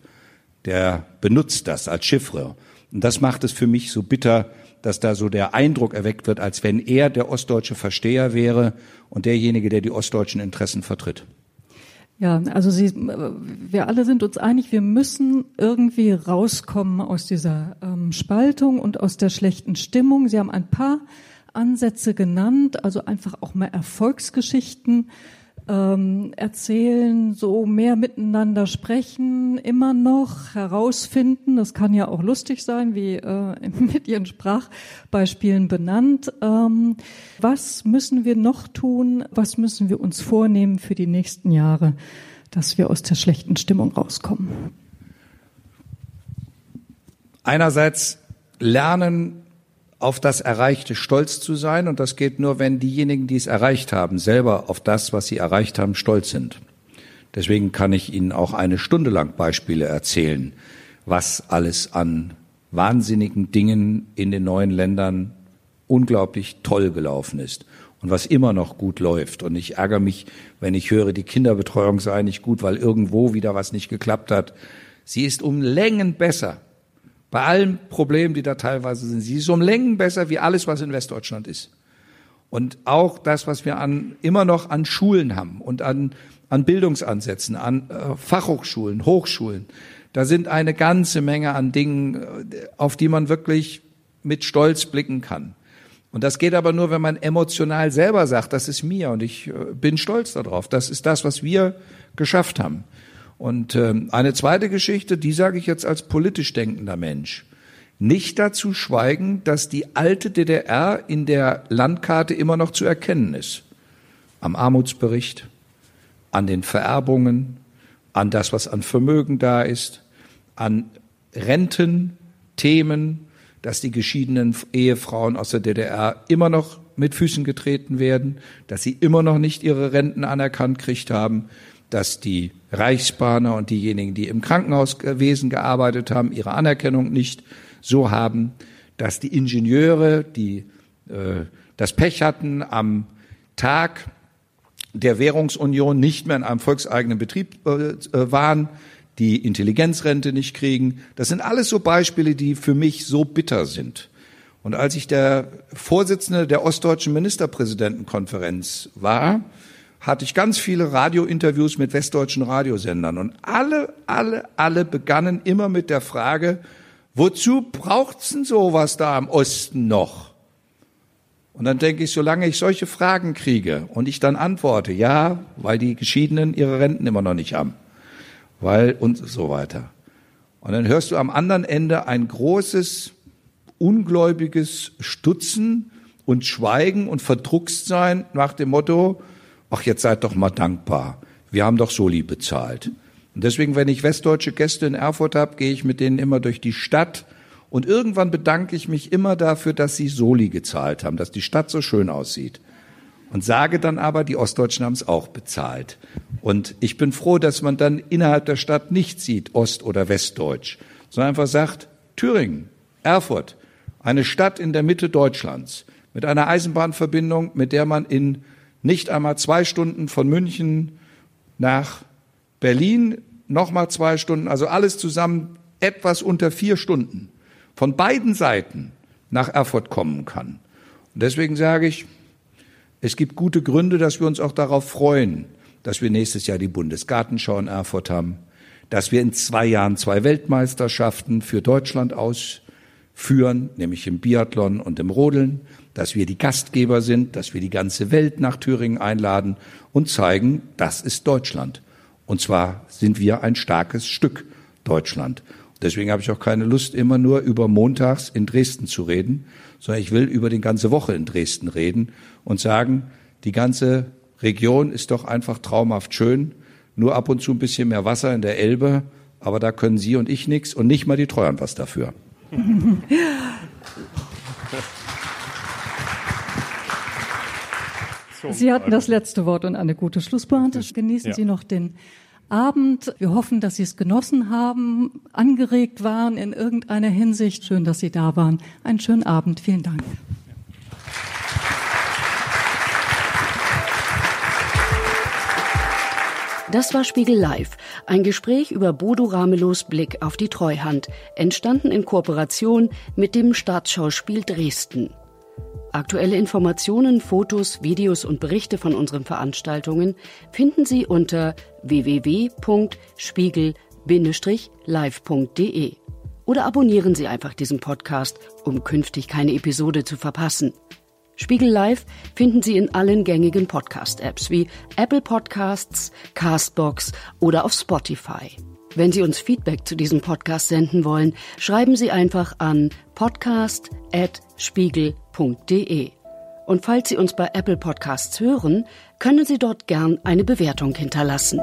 Der benutzt das als Chiffre. Und das macht es für mich so bitter, dass da so der Eindruck erweckt wird, als wenn er der ostdeutsche Versteher wäre und derjenige, der die ostdeutschen Interessen vertritt. Ja, also Sie, wir alle sind uns einig, wir müssen irgendwie rauskommen aus dieser ähm, Spaltung und aus der schlechten Stimmung. Sie haben ein paar Ansätze genannt, also einfach auch mal Erfolgsgeschichten ähm, erzählen, so mehr miteinander sprechen, immer noch herausfinden. Das kann ja auch lustig sein, wie äh, mit Ihren Sprachbeispielen benannt. Ähm, was müssen wir noch tun? Was müssen wir uns vornehmen für die nächsten Jahre, dass wir aus der schlechten Stimmung rauskommen? Einerseits lernen, auf das Erreichte stolz zu sein. Und das geht nur, wenn diejenigen, die es erreicht haben, selber auf das, was sie erreicht haben, stolz sind. Deswegen kann ich Ihnen auch eine Stunde lang Beispiele erzählen, was alles an wahnsinnigen Dingen in den neuen Ländern unglaublich toll gelaufen ist und was immer noch gut läuft. Und ich ärgere mich, wenn ich höre, die Kinderbetreuung sei nicht gut, weil irgendwo wieder was nicht geklappt hat. Sie ist um Längen besser bei allen Problemen, die da teilweise sind. Sie ist um Längen besser wie alles, was in Westdeutschland ist. Und auch das, was wir an, immer noch an Schulen haben und an, an Bildungsansätzen, an äh, Fachhochschulen, Hochschulen. Da sind eine ganze Menge an Dingen, äh, auf die man wirklich mit Stolz blicken kann. Und das geht aber nur, wenn man emotional selber sagt, das ist mir und ich äh, bin stolz darauf. Das ist das, was wir geschafft haben. Und ähm, eine zweite Geschichte, die sage ich jetzt als politisch denkender Mensch. Nicht dazu schweigen, dass die alte DDR in der Landkarte immer noch zu erkennen ist. Am Armutsbericht, an den Vererbungen, an das, was an Vermögen da ist, an Renten, Themen, dass die geschiedenen Ehefrauen aus der DDR immer noch mit Füßen getreten werden, dass sie immer noch nicht ihre Renten anerkannt kriegt haben, dass die Reichsbahner und diejenigen, die im Krankenhauswesen gearbeitet haben, ihre Anerkennung nicht so haben, dass die Ingenieure, die äh, das Pech hatten, am Tag der Währungsunion nicht mehr in einem volkseigenen Betrieb äh, waren, die Intelligenzrente nicht kriegen. Das sind alles so Beispiele, die für mich so bitter sind. Und als ich der Vorsitzende der Ostdeutschen Ministerpräsidentenkonferenz war, hatte ich ganz viele Radiointerviews mit westdeutschen Radiosendern und alle, alle, alle begannen immer mit der Frage, wozu braucht's denn sowas da im Osten noch? Und dann denke ich, solange ich solche Fragen kriege und ich dann antworte, ja, weil die Geschiedenen ihre Renten immer noch nicht haben, weil und so weiter. Und dann hörst du am anderen Ende ein großes, ungläubiges Stutzen und Schweigen und Verdruckstsein nach dem Motto, ach, jetzt seid doch mal dankbar. Wir haben doch Soli bezahlt. Und deswegen, wenn ich westdeutsche Gäste in Erfurt habe, gehe ich mit denen immer durch die Stadt und irgendwann bedanke ich mich immer dafür, dass sie Soli gezahlt haben, dass die Stadt so schön aussieht. Und sage dann aber, die Ostdeutschen haben es auch bezahlt. Und ich bin froh, dass man dann innerhalb der Stadt nicht sieht, Ost- oder Westdeutsch, sondern einfach sagt, Thüringen, Erfurt, eine Stadt in der Mitte Deutschlands, mit einer Eisenbahnverbindung, mit der man in nicht einmal zwei Stunden von München nach Berlin, nochmal zwei Stunden, also alles zusammen etwas unter vier Stunden von beiden Seiten nach Erfurt kommen kann. Und deswegen sage ich, es gibt gute Gründe, dass wir uns auch darauf freuen, dass wir nächstes Jahr die Bundesgartenschau in Erfurt haben, dass wir in zwei Jahren zwei Weltmeisterschaften für Deutschland ausführen, nämlich im Biathlon und im Rodeln, dass wir die Gastgeber sind, dass wir die ganze Welt nach Thüringen einladen und zeigen, das ist Deutschland. Und zwar sind wir ein starkes Stück Deutschland. Deswegen habe ich auch keine Lust, immer nur über Montags in Dresden zu reden, sondern ich will über die ganze Woche in Dresden reden und sagen, die ganze Region ist doch einfach traumhaft schön, nur ab und zu ein bisschen mehr Wasser in der Elbe, aber da können Sie und ich nichts und nicht mal die Treuern was dafür. Sie hatten das letzte Wort und eine gute Schlusspointe. Genießen ja. Sie noch den Abend. Wir hoffen, dass Sie es genossen haben, angeregt waren in irgendeiner Hinsicht. Schön, dass Sie da waren. Einen schönen Abend. Vielen Dank. Das war Spiegel Live, ein Gespräch über Bodo Ramelows Blick auf die Treuhand, entstanden in Kooperation mit dem Staatsschauspiel Dresden. Aktuelle Informationen, Fotos, Videos und Berichte von unseren Veranstaltungen finden Sie unter www.spiegel-live.de oder abonnieren Sie einfach diesen Podcast, um künftig keine Episode zu verpassen. Spiegel Live finden Sie in allen gängigen Podcast-Apps wie Apple Podcasts, Castbox oder auf Spotify. Wenn Sie uns Feedback zu diesem Podcast senden wollen, schreiben Sie einfach an podcast.spiegel.de. Und falls Sie uns bei Apple Podcasts hören, können Sie dort gern eine Bewertung hinterlassen.